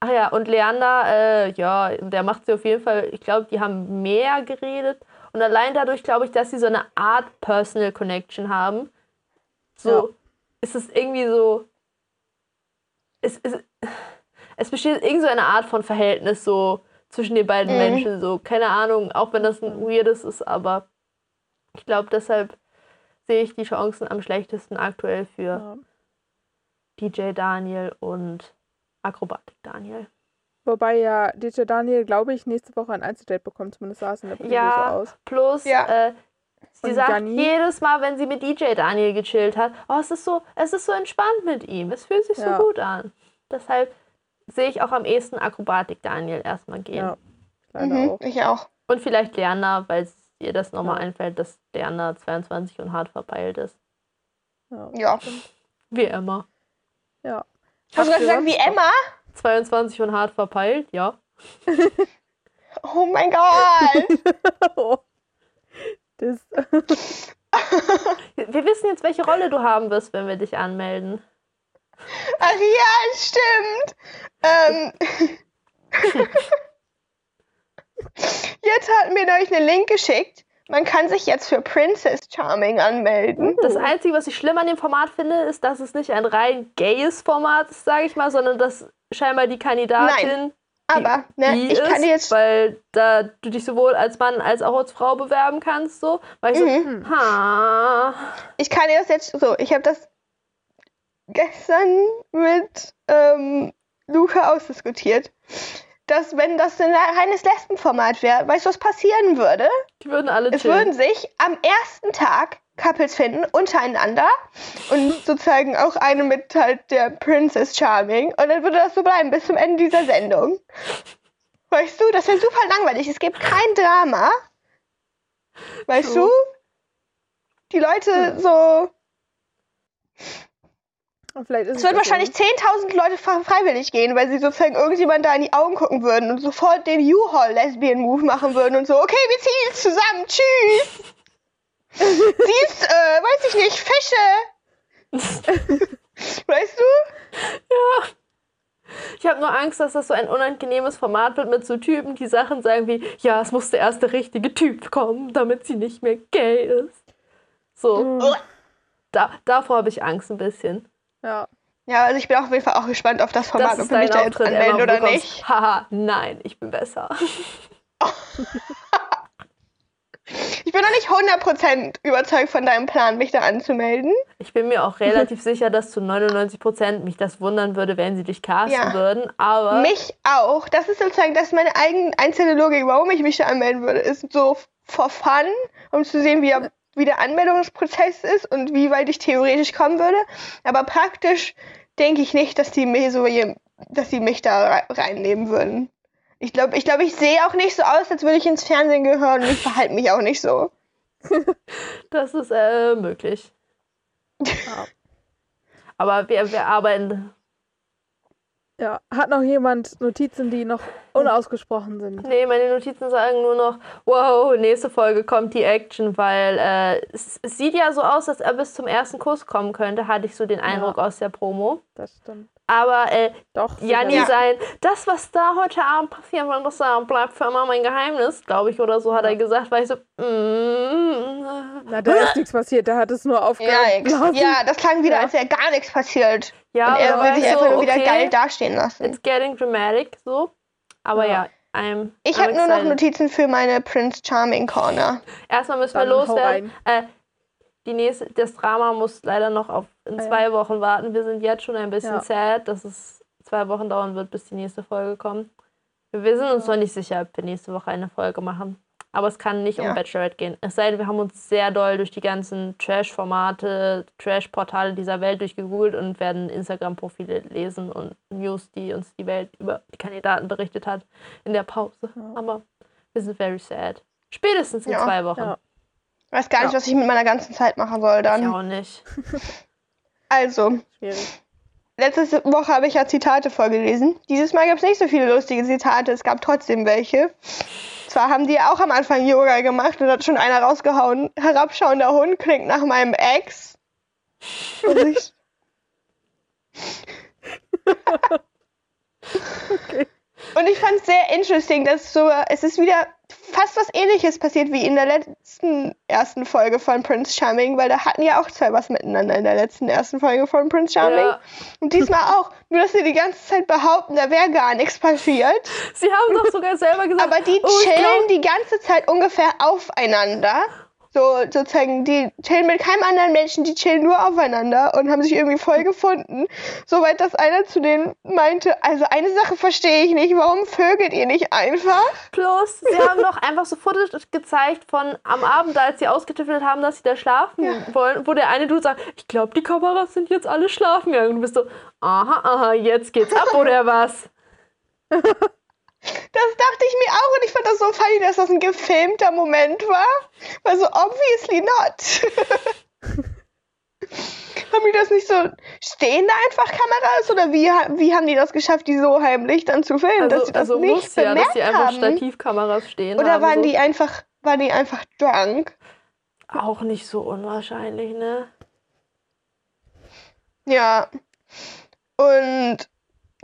Ach ja, und Leander, äh, ja, der macht sie auf jeden Fall, ich glaube, die haben mehr geredet. Und allein dadurch glaube ich, dass sie so eine Art Personal Connection haben. So Ja. ist es irgendwie so. Es, es, es besteht irgend so eine Art von Verhältnis so zwischen den beiden Mhm. Menschen. So, keine Ahnung, auch wenn das ein weirdes ist, aber ich glaube, deshalb sehe ich die Chancen am schlechtesten aktuell für ja. DJ Daniel und Akrobatik Daniel. Wobei ja DJ Daniel, glaube ich, nächste Woche ein Einzeldate bekommt. Zumindest sah es in der Preview Ja. so aus. Plus, Ja. äh, sie Und sagt Janni? jedes Mal, wenn sie mit DJ Daniel gechillt hat, oh, es ist so, es ist so entspannt mit ihm. Es fühlt sich Ja. so gut an. Deshalb sehe ich auch am ehesten Akrobatik Daniel erstmal gehen. Ja, Mhm, auch. ich auch. Und vielleicht Leander, weil ihr das nochmal Ja. einfällt, dass Leander 22 und hart verpeilt ist. Ja. Ja. Wie immer. ja. Hast du gerade gesagt, wie Emma? 22 und hart verpeilt, ja. Oh mein Gott. das, Wir wissen jetzt, welche Rolle du haben wirst, wenn wir dich anmelden. Ach ja, stimmt. Ähm. jetzt hat mir neulich einen Link geschickt. Man kann sich jetzt für Princess Charming anmelden. Das Einzige, was ich schlimm an dem Format finde, ist, dass es nicht ein rein gayes Format ist, sage ich mal, sondern dass scheinbar die Kandidatin Aber, ne, ich kann ist, jetzt. weil da du dich sowohl als Mann als auch als Frau bewerben kannst, so. Weil ich Mhm. so, ha. Ich kann das jetzt so. Ich habe das gestern mit ähm, Luca ausdiskutiert. dass wenn das ein reines Lesbenformat wäre, weißt du, was passieren würde? Die würden alle Es chillen. würden sich am ersten Tag Couples finden untereinander und sozusagen auch eine mit halt der Princess Charming und dann würde das so bleiben bis zum Ende dieser Sendung. Weißt du, das wäre super langweilig. Es gibt kein Drama. Weißt True. du? Die Leute so. Vielleicht ist Es würden das wahrscheinlich 10.000 Leute fre- freiwillig gehen, weil sie sozusagen irgendjemand da in die Augen gucken würden und sofort den U-Haul-Lesbian-Move machen würden und so, okay, wir ziehen jetzt zusammen, tschüss. Siehst, äh, weiß ich nicht, Fische. weißt du? Ich habe nur Angst, dass das so ein unangenehmes Format wird mit so Typen, die Sachen sagen wie, ja, es muss der erste richtige Typ kommen, damit sie nicht mehr gay ist. So, Mhm. da, davor habe ich Angst ein bisschen. Ja. Ja, also ich bin auf jeden Fall auch gespannt auf das Format, Das ob ist wir mich da jetzt Emma, oder nicht. Haha, nein, ich bin besser. Ich bin noch nicht 100% überzeugt von deinem Plan, mich da anzumelden. Ich bin mir auch relativ sicher, dass zu 99 Prozent mich das wundern würde, wenn sie dich casten Ja. würden. Aber Mich auch. Das ist sozusagen, das ist meine eigene einzelne Logik, warum ich mich da anmelden würde. Ist so for fun, um zu sehen, wie, wie der Anmeldungsprozess ist und wie weit ich theoretisch kommen würde. Aber praktisch denke ich nicht, dass die mich so, dass die mich da rei- reinnehmen würden. Ich glaube, ich, glaub, ich sehe auch nicht so aus, als würde ich ins Fernsehen gehören und ich verhalte mich auch nicht so. das ist äh, möglich. Ja. Aber wir, wir arbeiten. ja. Hat noch jemand Notizen, die noch unausgesprochen sind? Nee, meine Notizen sagen nur noch, wow, nächste Folge kommt die Action, weil äh, es, es sieht ja so aus, als er bis zum ersten Kuss kommen könnte, hatte ich so den Eindruck aus der Promo. Das stimmt. Aber äh, Doch. Janni sicher. sein, das, was da heute Abend passieren wird, das äh, bleibt für immer mein Geheimnis, glaube ich, oder so hat er gesagt, weil ich so, mm, Na, da ist nichts passiert. Da hat es nur Ja, aufgeblasen. ja, das klang wieder, Ja. als wäre gar nichts passiert. ja, und er will sich einfach du, nur wieder okay, geil dastehen lassen. It's getting dramatic, so. Aber ja, Ja. I'm, Ich habe nur noch. Notizen für meine Prince Charming Corner. Erstmal müssen Dann wir loswerden. Äh, die nächste, das Drama muss leider noch auf in Ah, ja. zwei Wochen warten. Wir sind jetzt schon ein bisschen Ja. sad, dass es zwei Wochen dauern wird, bis die nächste Folge kommt. Wir sind uns noch nicht sicher, ob wir nächste Woche eine Folge machen. Aber es kann nicht Ja. um Bachelorette gehen. Es sei denn, wir haben uns sehr doll durch die ganzen Trash-Formate, Trash-Portale dieser Welt durchgegoogelt und werden Instagram-Profile lesen und News, die uns die Welt über die Kandidaten berichtet hat in der Pause. Aber wir sind very sad. Spätestens in Ja. zwei Wochen. Ja. Weiß gar nicht, Ja. was ich mit meiner ganzen Zeit machen soll Ich dann. auch nicht. Also, Schwierig. letzte Woche habe ich ja Zitate vorgelesen. Dieses Mal gab es nicht so viele lustige Zitate, es gab trotzdem welche. Zwar haben die auch am Anfang Yoga gemacht und hat schon einer rausgehauen. Herabschauender Hund klingt nach meinem Ex. Und ich, Und ich fand es sehr interesting, dass so, es ist wieder fast was ähnliches passiert wie in der letzten ersten Folge von Prince Charming, weil da hatten ja auch zwei was miteinander in der letzten ersten Folge von Prince Charming. Ja. Und diesmal auch. Nur, dass sie die ganze Zeit behaupten, da wäre gar nichts passiert. Sie haben doch sogar selber gesagt, Aber die oh, chillen glaub, die ganze Zeit ungefähr aufeinander. So, sozusagen, die chillen mit keinem anderen Menschen, die chillen nur aufeinander und haben sich irgendwie voll gefunden. Soweit, dass einer zu denen meinte, also eine Sache verstehe ich nicht, warum vögelt ihr nicht einfach? Plus, sie haben doch einfach so Footage gezeigt von am Abend, als sie ausgetüftelt haben, dass sie da schlafen wollen, wo der eine Dude sagt, ich glaube, die Kameras sind jetzt alle schlafen gegangen. Und du bist so, aha, aha, jetzt geht's ab, oder was? Das dachte ich mir auch und ich fand das so funny, dass das ein gefilmter Moment war. Weil so, obviously not. haben die das nicht so, stehen da einfach Kameras oder wie, wie haben die das geschafft, die so heimlich dann zu filmen, dass Also, sie das also nicht muss ja, dass bemerkt die einfach haben? Stativkameras stehen Oder haben. waren so. die einfach, waren die einfach drunk? Auch nicht so unwahrscheinlich, ne? Ja. Und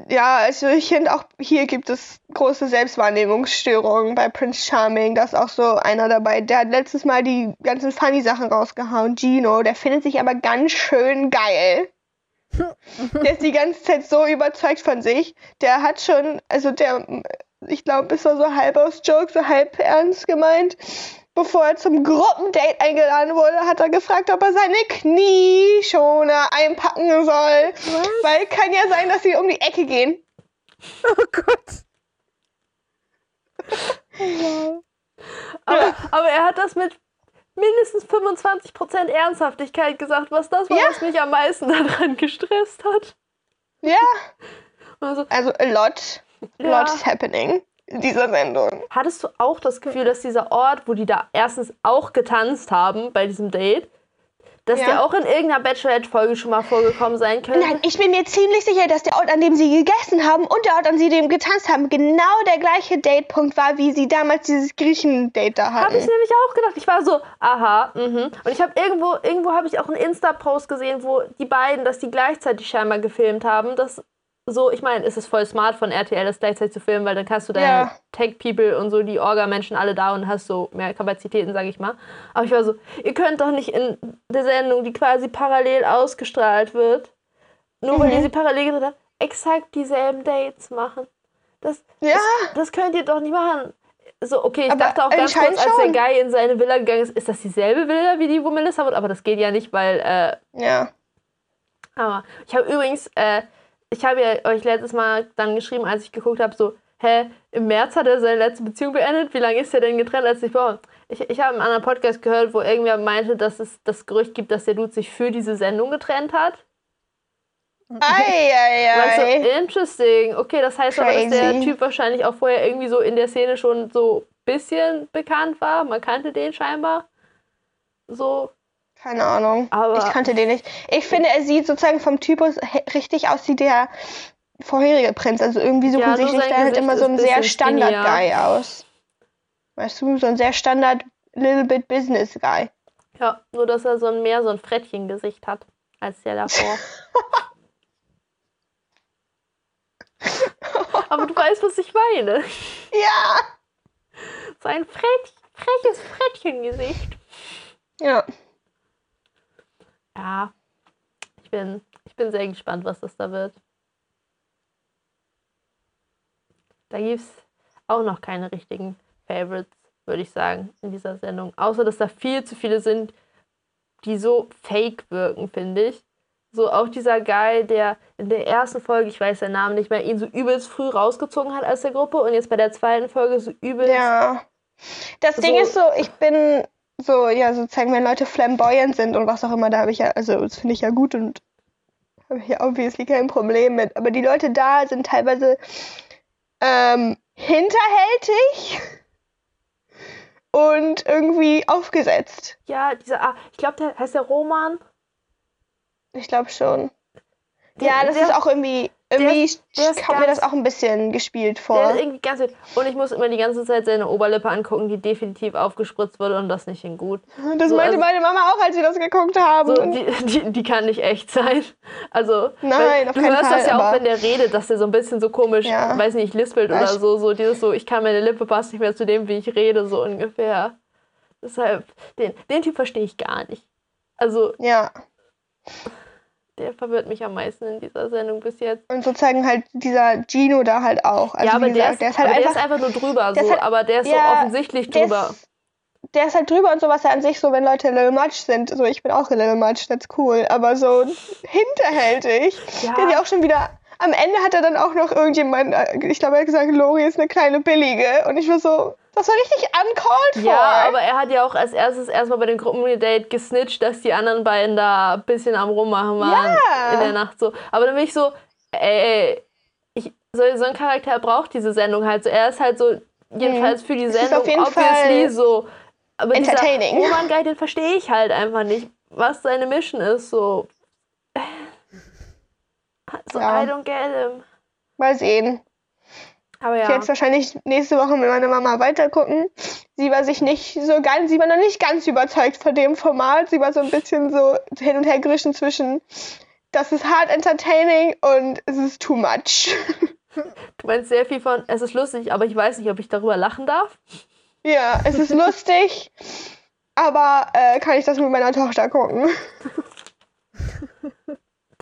ja, also ich finde auch hier gibt es große Selbstwahrnehmungsstörungen bei Prince Charming. Da ist auch so einer dabei, der hat letztes Mal die ganzen funny Sachen rausgehauen. Gino, der findet sich aber ganz schön geil. Der ist die ganze Zeit so überzeugt von sich. Der hat schon, also der, ich glaube, ist er so halb aus Joke, so halb ernst gemeint. Bevor er zum Gruppendate eingeladen wurde, hat er gefragt, ob er seine Knieschoner einpacken soll. Weil kann ja sein, dass sie um die Ecke gehen. Oh Gott. Aber, aber er hat das mit mindestens 25% Ernsthaftigkeit gesagt, was das war, Ja. was mich am meisten daran gestresst hat. Ja, Also, also a lot, a Ja. lot is happening in dieser Sendung. hattest du auch das Gefühl, dass dieser Ort, wo die da erstens auch getanzt haben bei diesem Date, dass Ja. der auch in irgendeiner Bachelorette-Folge schon mal vorgekommen sein könnte? Nein, ich bin mir ziemlich sicher, dass der Ort, an dem sie gegessen haben und der Ort, an dem sie getanzt haben, genau der gleiche Datepunkt war, wie sie damals dieses Griechen-Date da Habe ich hatten. nämlich auch gedacht. Ich war so, aha, mhm. Und ich habe irgendwo, irgendwo habe ich auch einen Insta-Post gesehen, wo die beiden, dass die gleichzeitig scheinbar gefilmt haben. Das so, ich meine, es ist voll smart von RTL, das gleichzeitig zu filmen, weil dann kannst du deine Ja. Tech-People und so, die Orga-Menschen alle da und hast so mehr Kapazitäten, sag ich mal. Aber ich war so, ihr könnt doch nicht in der Sendung, die quasi parallel ausgestrahlt wird, nur weil Mhm. ihr sie parallel gedreht habt, exakt dieselben Dates machen. Das, Ja, das könnt ihr doch nicht machen. So, okay, ich Aber dachte auch ganz kurz, als der. Guy in seine Villa gegangen ist, ist das dieselbe Villa wie die, wo Melissa wohnt? Aber das geht ja nicht, weil, äh, ja. aber ich habe übrigens, äh, ich habe ja euch letztes Mal dann geschrieben, als ich geguckt habe, so, hä, im März hat er seine letzte Beziehung beendet, wie lange ist er denn getrennt, als ich war? Ich, ich habe einen anderen Podcast gehört, wo irgendwer meinte, dass es das Gerücht gibt, dass der Dude sich für diese Sendung getrennt hat. Ei, interesting. Okay, das heißt aber, dass der Crazy. Typ wahrscheinlich auch vorher irgendwie so in der Szene schon so ein bisschen bekannt war. Man kannte den scheinbar. So. Keine Ahnung. Aber- ich kannte den nicht. Ich finde, er sieht sozusagen vom Typus richtig aus wie der vorherige Prinz. Also irgendwie suchen Ja, sich nur nicht da halt immer so ein sehr Standard-Guy aus. Weißt du, so ein sehr Standard Little Bit Business-Guy. Ja, nur dass er so ein mehr so ein Frettchengesicht hat als der davor. aber du weißt, was ich meine. Ja! So ein frech, freches Frettchengesicht. Ja. Ja. Ich bin, ich bin sehr gespannt, was das da wird. Da gibt es auch noch keine richtigen Favorites, würde ich sagen, in dieser Sendung. Außer, dass da viel zu viele sind, die so fake wirken, finde ich. So auch dieser Guy, der in der ersten Folge, ich weiß seinen Namen nicht mehr, ihn so übelst früh rausgezogen hat aus der Gruppe und jetzt bei der zweiten Folge so übelst. Ja. Das Ding So- ist so, ich bin so, ja, sozusagen, wenn Leute flamboyant sind und was auch immer, da habe ich ja, also das finde ich ja gut und habe ich ja obviously kein Problem mit. Aber die Leute da sind teilweise ähm, hinterhältig und irgendwie aufgesetzt. Ja, dieser, ah, ich glaube, der heißt der Roman. Ich glaube schon. Der- ja, das der- ist auch irgendwie, irgendwie der ist kommt mir das auch ein bisschen gespielt Der vor. ist irgendwie ganz wild. Und ich muss immer die ganze Zeit seine Oberlippe angucken, die definitiv aufgespritzt wurde und das nicht in gut. Das so, meinte also- meine Mama auch, als wir das geguckt haben. So, die, die, die kann nicht echt sein. Also, Nein, auf du hörst Fall, das ja auch, wenn der redet, dass der so ein bisschen so komisch, Ja. weiß nicht, lispelt oder so. So dieses so, ich kann meine Lippe passt nicht mehr zu dem, wie ich rede, so ungefähr. Deshalb, den, den Typ verstehe ich gar nicht. Also, ja. Der verwirrt mich am meisten in dieser Sendung bis jetzt. Und sozusagen halt dieser Gino da halt auch. Also ja, aber der, gesagt, ist, der ist halt aber der einfach, ist einfach nur drüber, so, halt- aber der ist ja, so offensichtlich drüber. ist, der ist halt drüber und sowas ja an sich so, wenn Leute Little Much sind. So, ich bin auch Little Much, that's cool. Aber so hinterhältig. Ja. Der ist ja auch schon wieder. Am Ende hat er dann auch noch irgendjemand, äh, ich glaube, er hat gesagt, Lori ist eine kleine Billige. Und ich war so, das war richtig uncalled for. Ja, aber er hat ja auch als erstes erstmal bei dem Gruppendate gesnitcht, dass die anderen beiden da ein bisschen am Rummachen waren Ja. in der Nacht so. Aber dann bin ich so, ey, ich, so, so ein Charakter braucht diese Sendung halt so. Er ist halt so, jedenfalls für die Sendung, auf jeden obviously Fall so. Aber entertaining. dieser Roman Guy, den verstehe ich halt einfach nicht, was seine Mission ist, so. So, Ja. I don't get him. Mal sehen. Aber Ich ja. werde jetzt wahrscheinlich nächste Woche mit meiner Mama weitergucken. Sie war sich nicht so ganz, sie war noch nicht ganz überzeugt von dem Format. Sie war so ein bisschen so hin und her gerissen zwischen, das ist hard entertaining und es ist too much. Du meinst sehr viel von, es ist lustig, aber ich weiß nicht, ob ich darüber lachen darf. ja, es ist lustig, aber äh, kann ich das mit meiner Tochter gucken?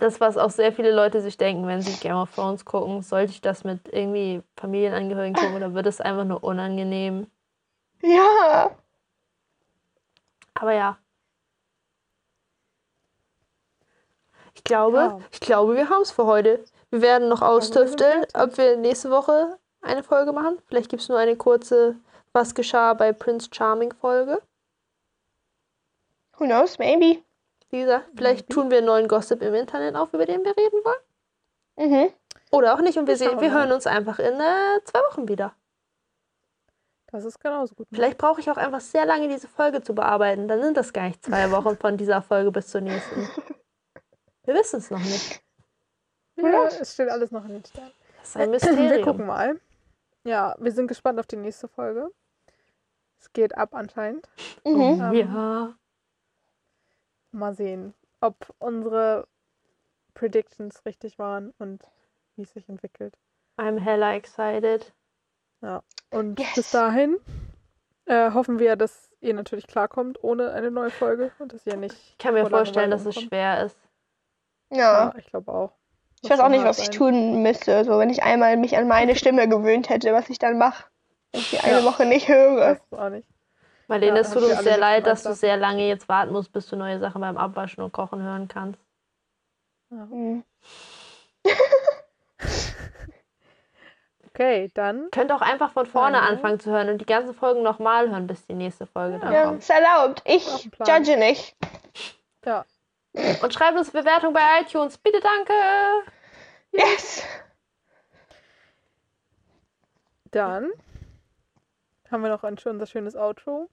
das, was auch sehr viele Leute sich denken, wenn sie Game of Thrones gucken, sollte ich das mit irgendwie Familienangehörigen gucken oder wird es einfach nur unangenehm? Ja. Aber ja. Ich glaube, Ja. ich glaube, wir haben es für heute. Wir werden noch austüfteln, ob wir nächste Woche eine Folge machen. Vielleicht gibt es nur eine kurze Was geschah bei Prince Charming Folge. Who knows, maybe. Wie gesagt, vielleicht tun wir einen neuen Gossip im Internet auf, über den wir reden wollen. Mhm. Oder auch nicht und wir, sehen, wir hören uns einfach in äh, zwei Wochen wieder. Das ist genauso gut. Vielleicht brauche ich auch einfach sehr lange, diese Folge zu bearbeiten. Dann sind das gar nicht zwei Wochen von dieser Folge bis zur nächsten. Wir wissen es noch nicht. Ja, es steht alles noch in den Sternen. Das ist ein Wir gucken Mysterium. mal. Ja, wir sind gespannt auf die nächste Folge. Es geht ab anscheinend. Mhm. Ähm, Ja. Mal sehen, ob unsere Predictions richtig waren und wie es sich entwickelt. I'm hella excited. Und Yes. bis dahin äh, hoffen wir, dass ihr natürlich klarkommt ohne eine neue Folge und dass ihr nicht. Ich kann mir vor vorstellen, dass es schwer ist. Ja. Ja, ich glaube auch. Ich weiß auch nicht, was ich sein. tun müsste. So, wenn ich einmal mich an meine Stimme gewöhnt hätte, was ich dann mache. Wenn ich die eine Ja. Woche nicht höre. Weiß es auch nicht. Marlene, Ja, es tut habt ihr uns sehr leid, dass du sehr lange jetzt warten musst, bis du neue Sachen beim Abwaschen und Kochen hören kannst. Mhm. Okay, dann. Könnt auch einfach von vorne Ja. anfangen zu hören und die ganzen Folgen nochmal hören, bis die nächste Folge dann Ja, kommt. ist erlaubt. Ich judge nicht. Ja. Und schreibt uns Bewertung bei iTunes. Bitte danke. Yes. Dann haben wir noch ein, unser schönes Outro.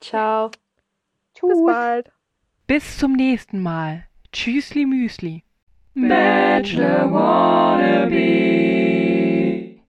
Ciao. Bis Tschüss. bald. Bis zum nächsten Mal. Tschüssli Müsli. Bachelor Wannabe.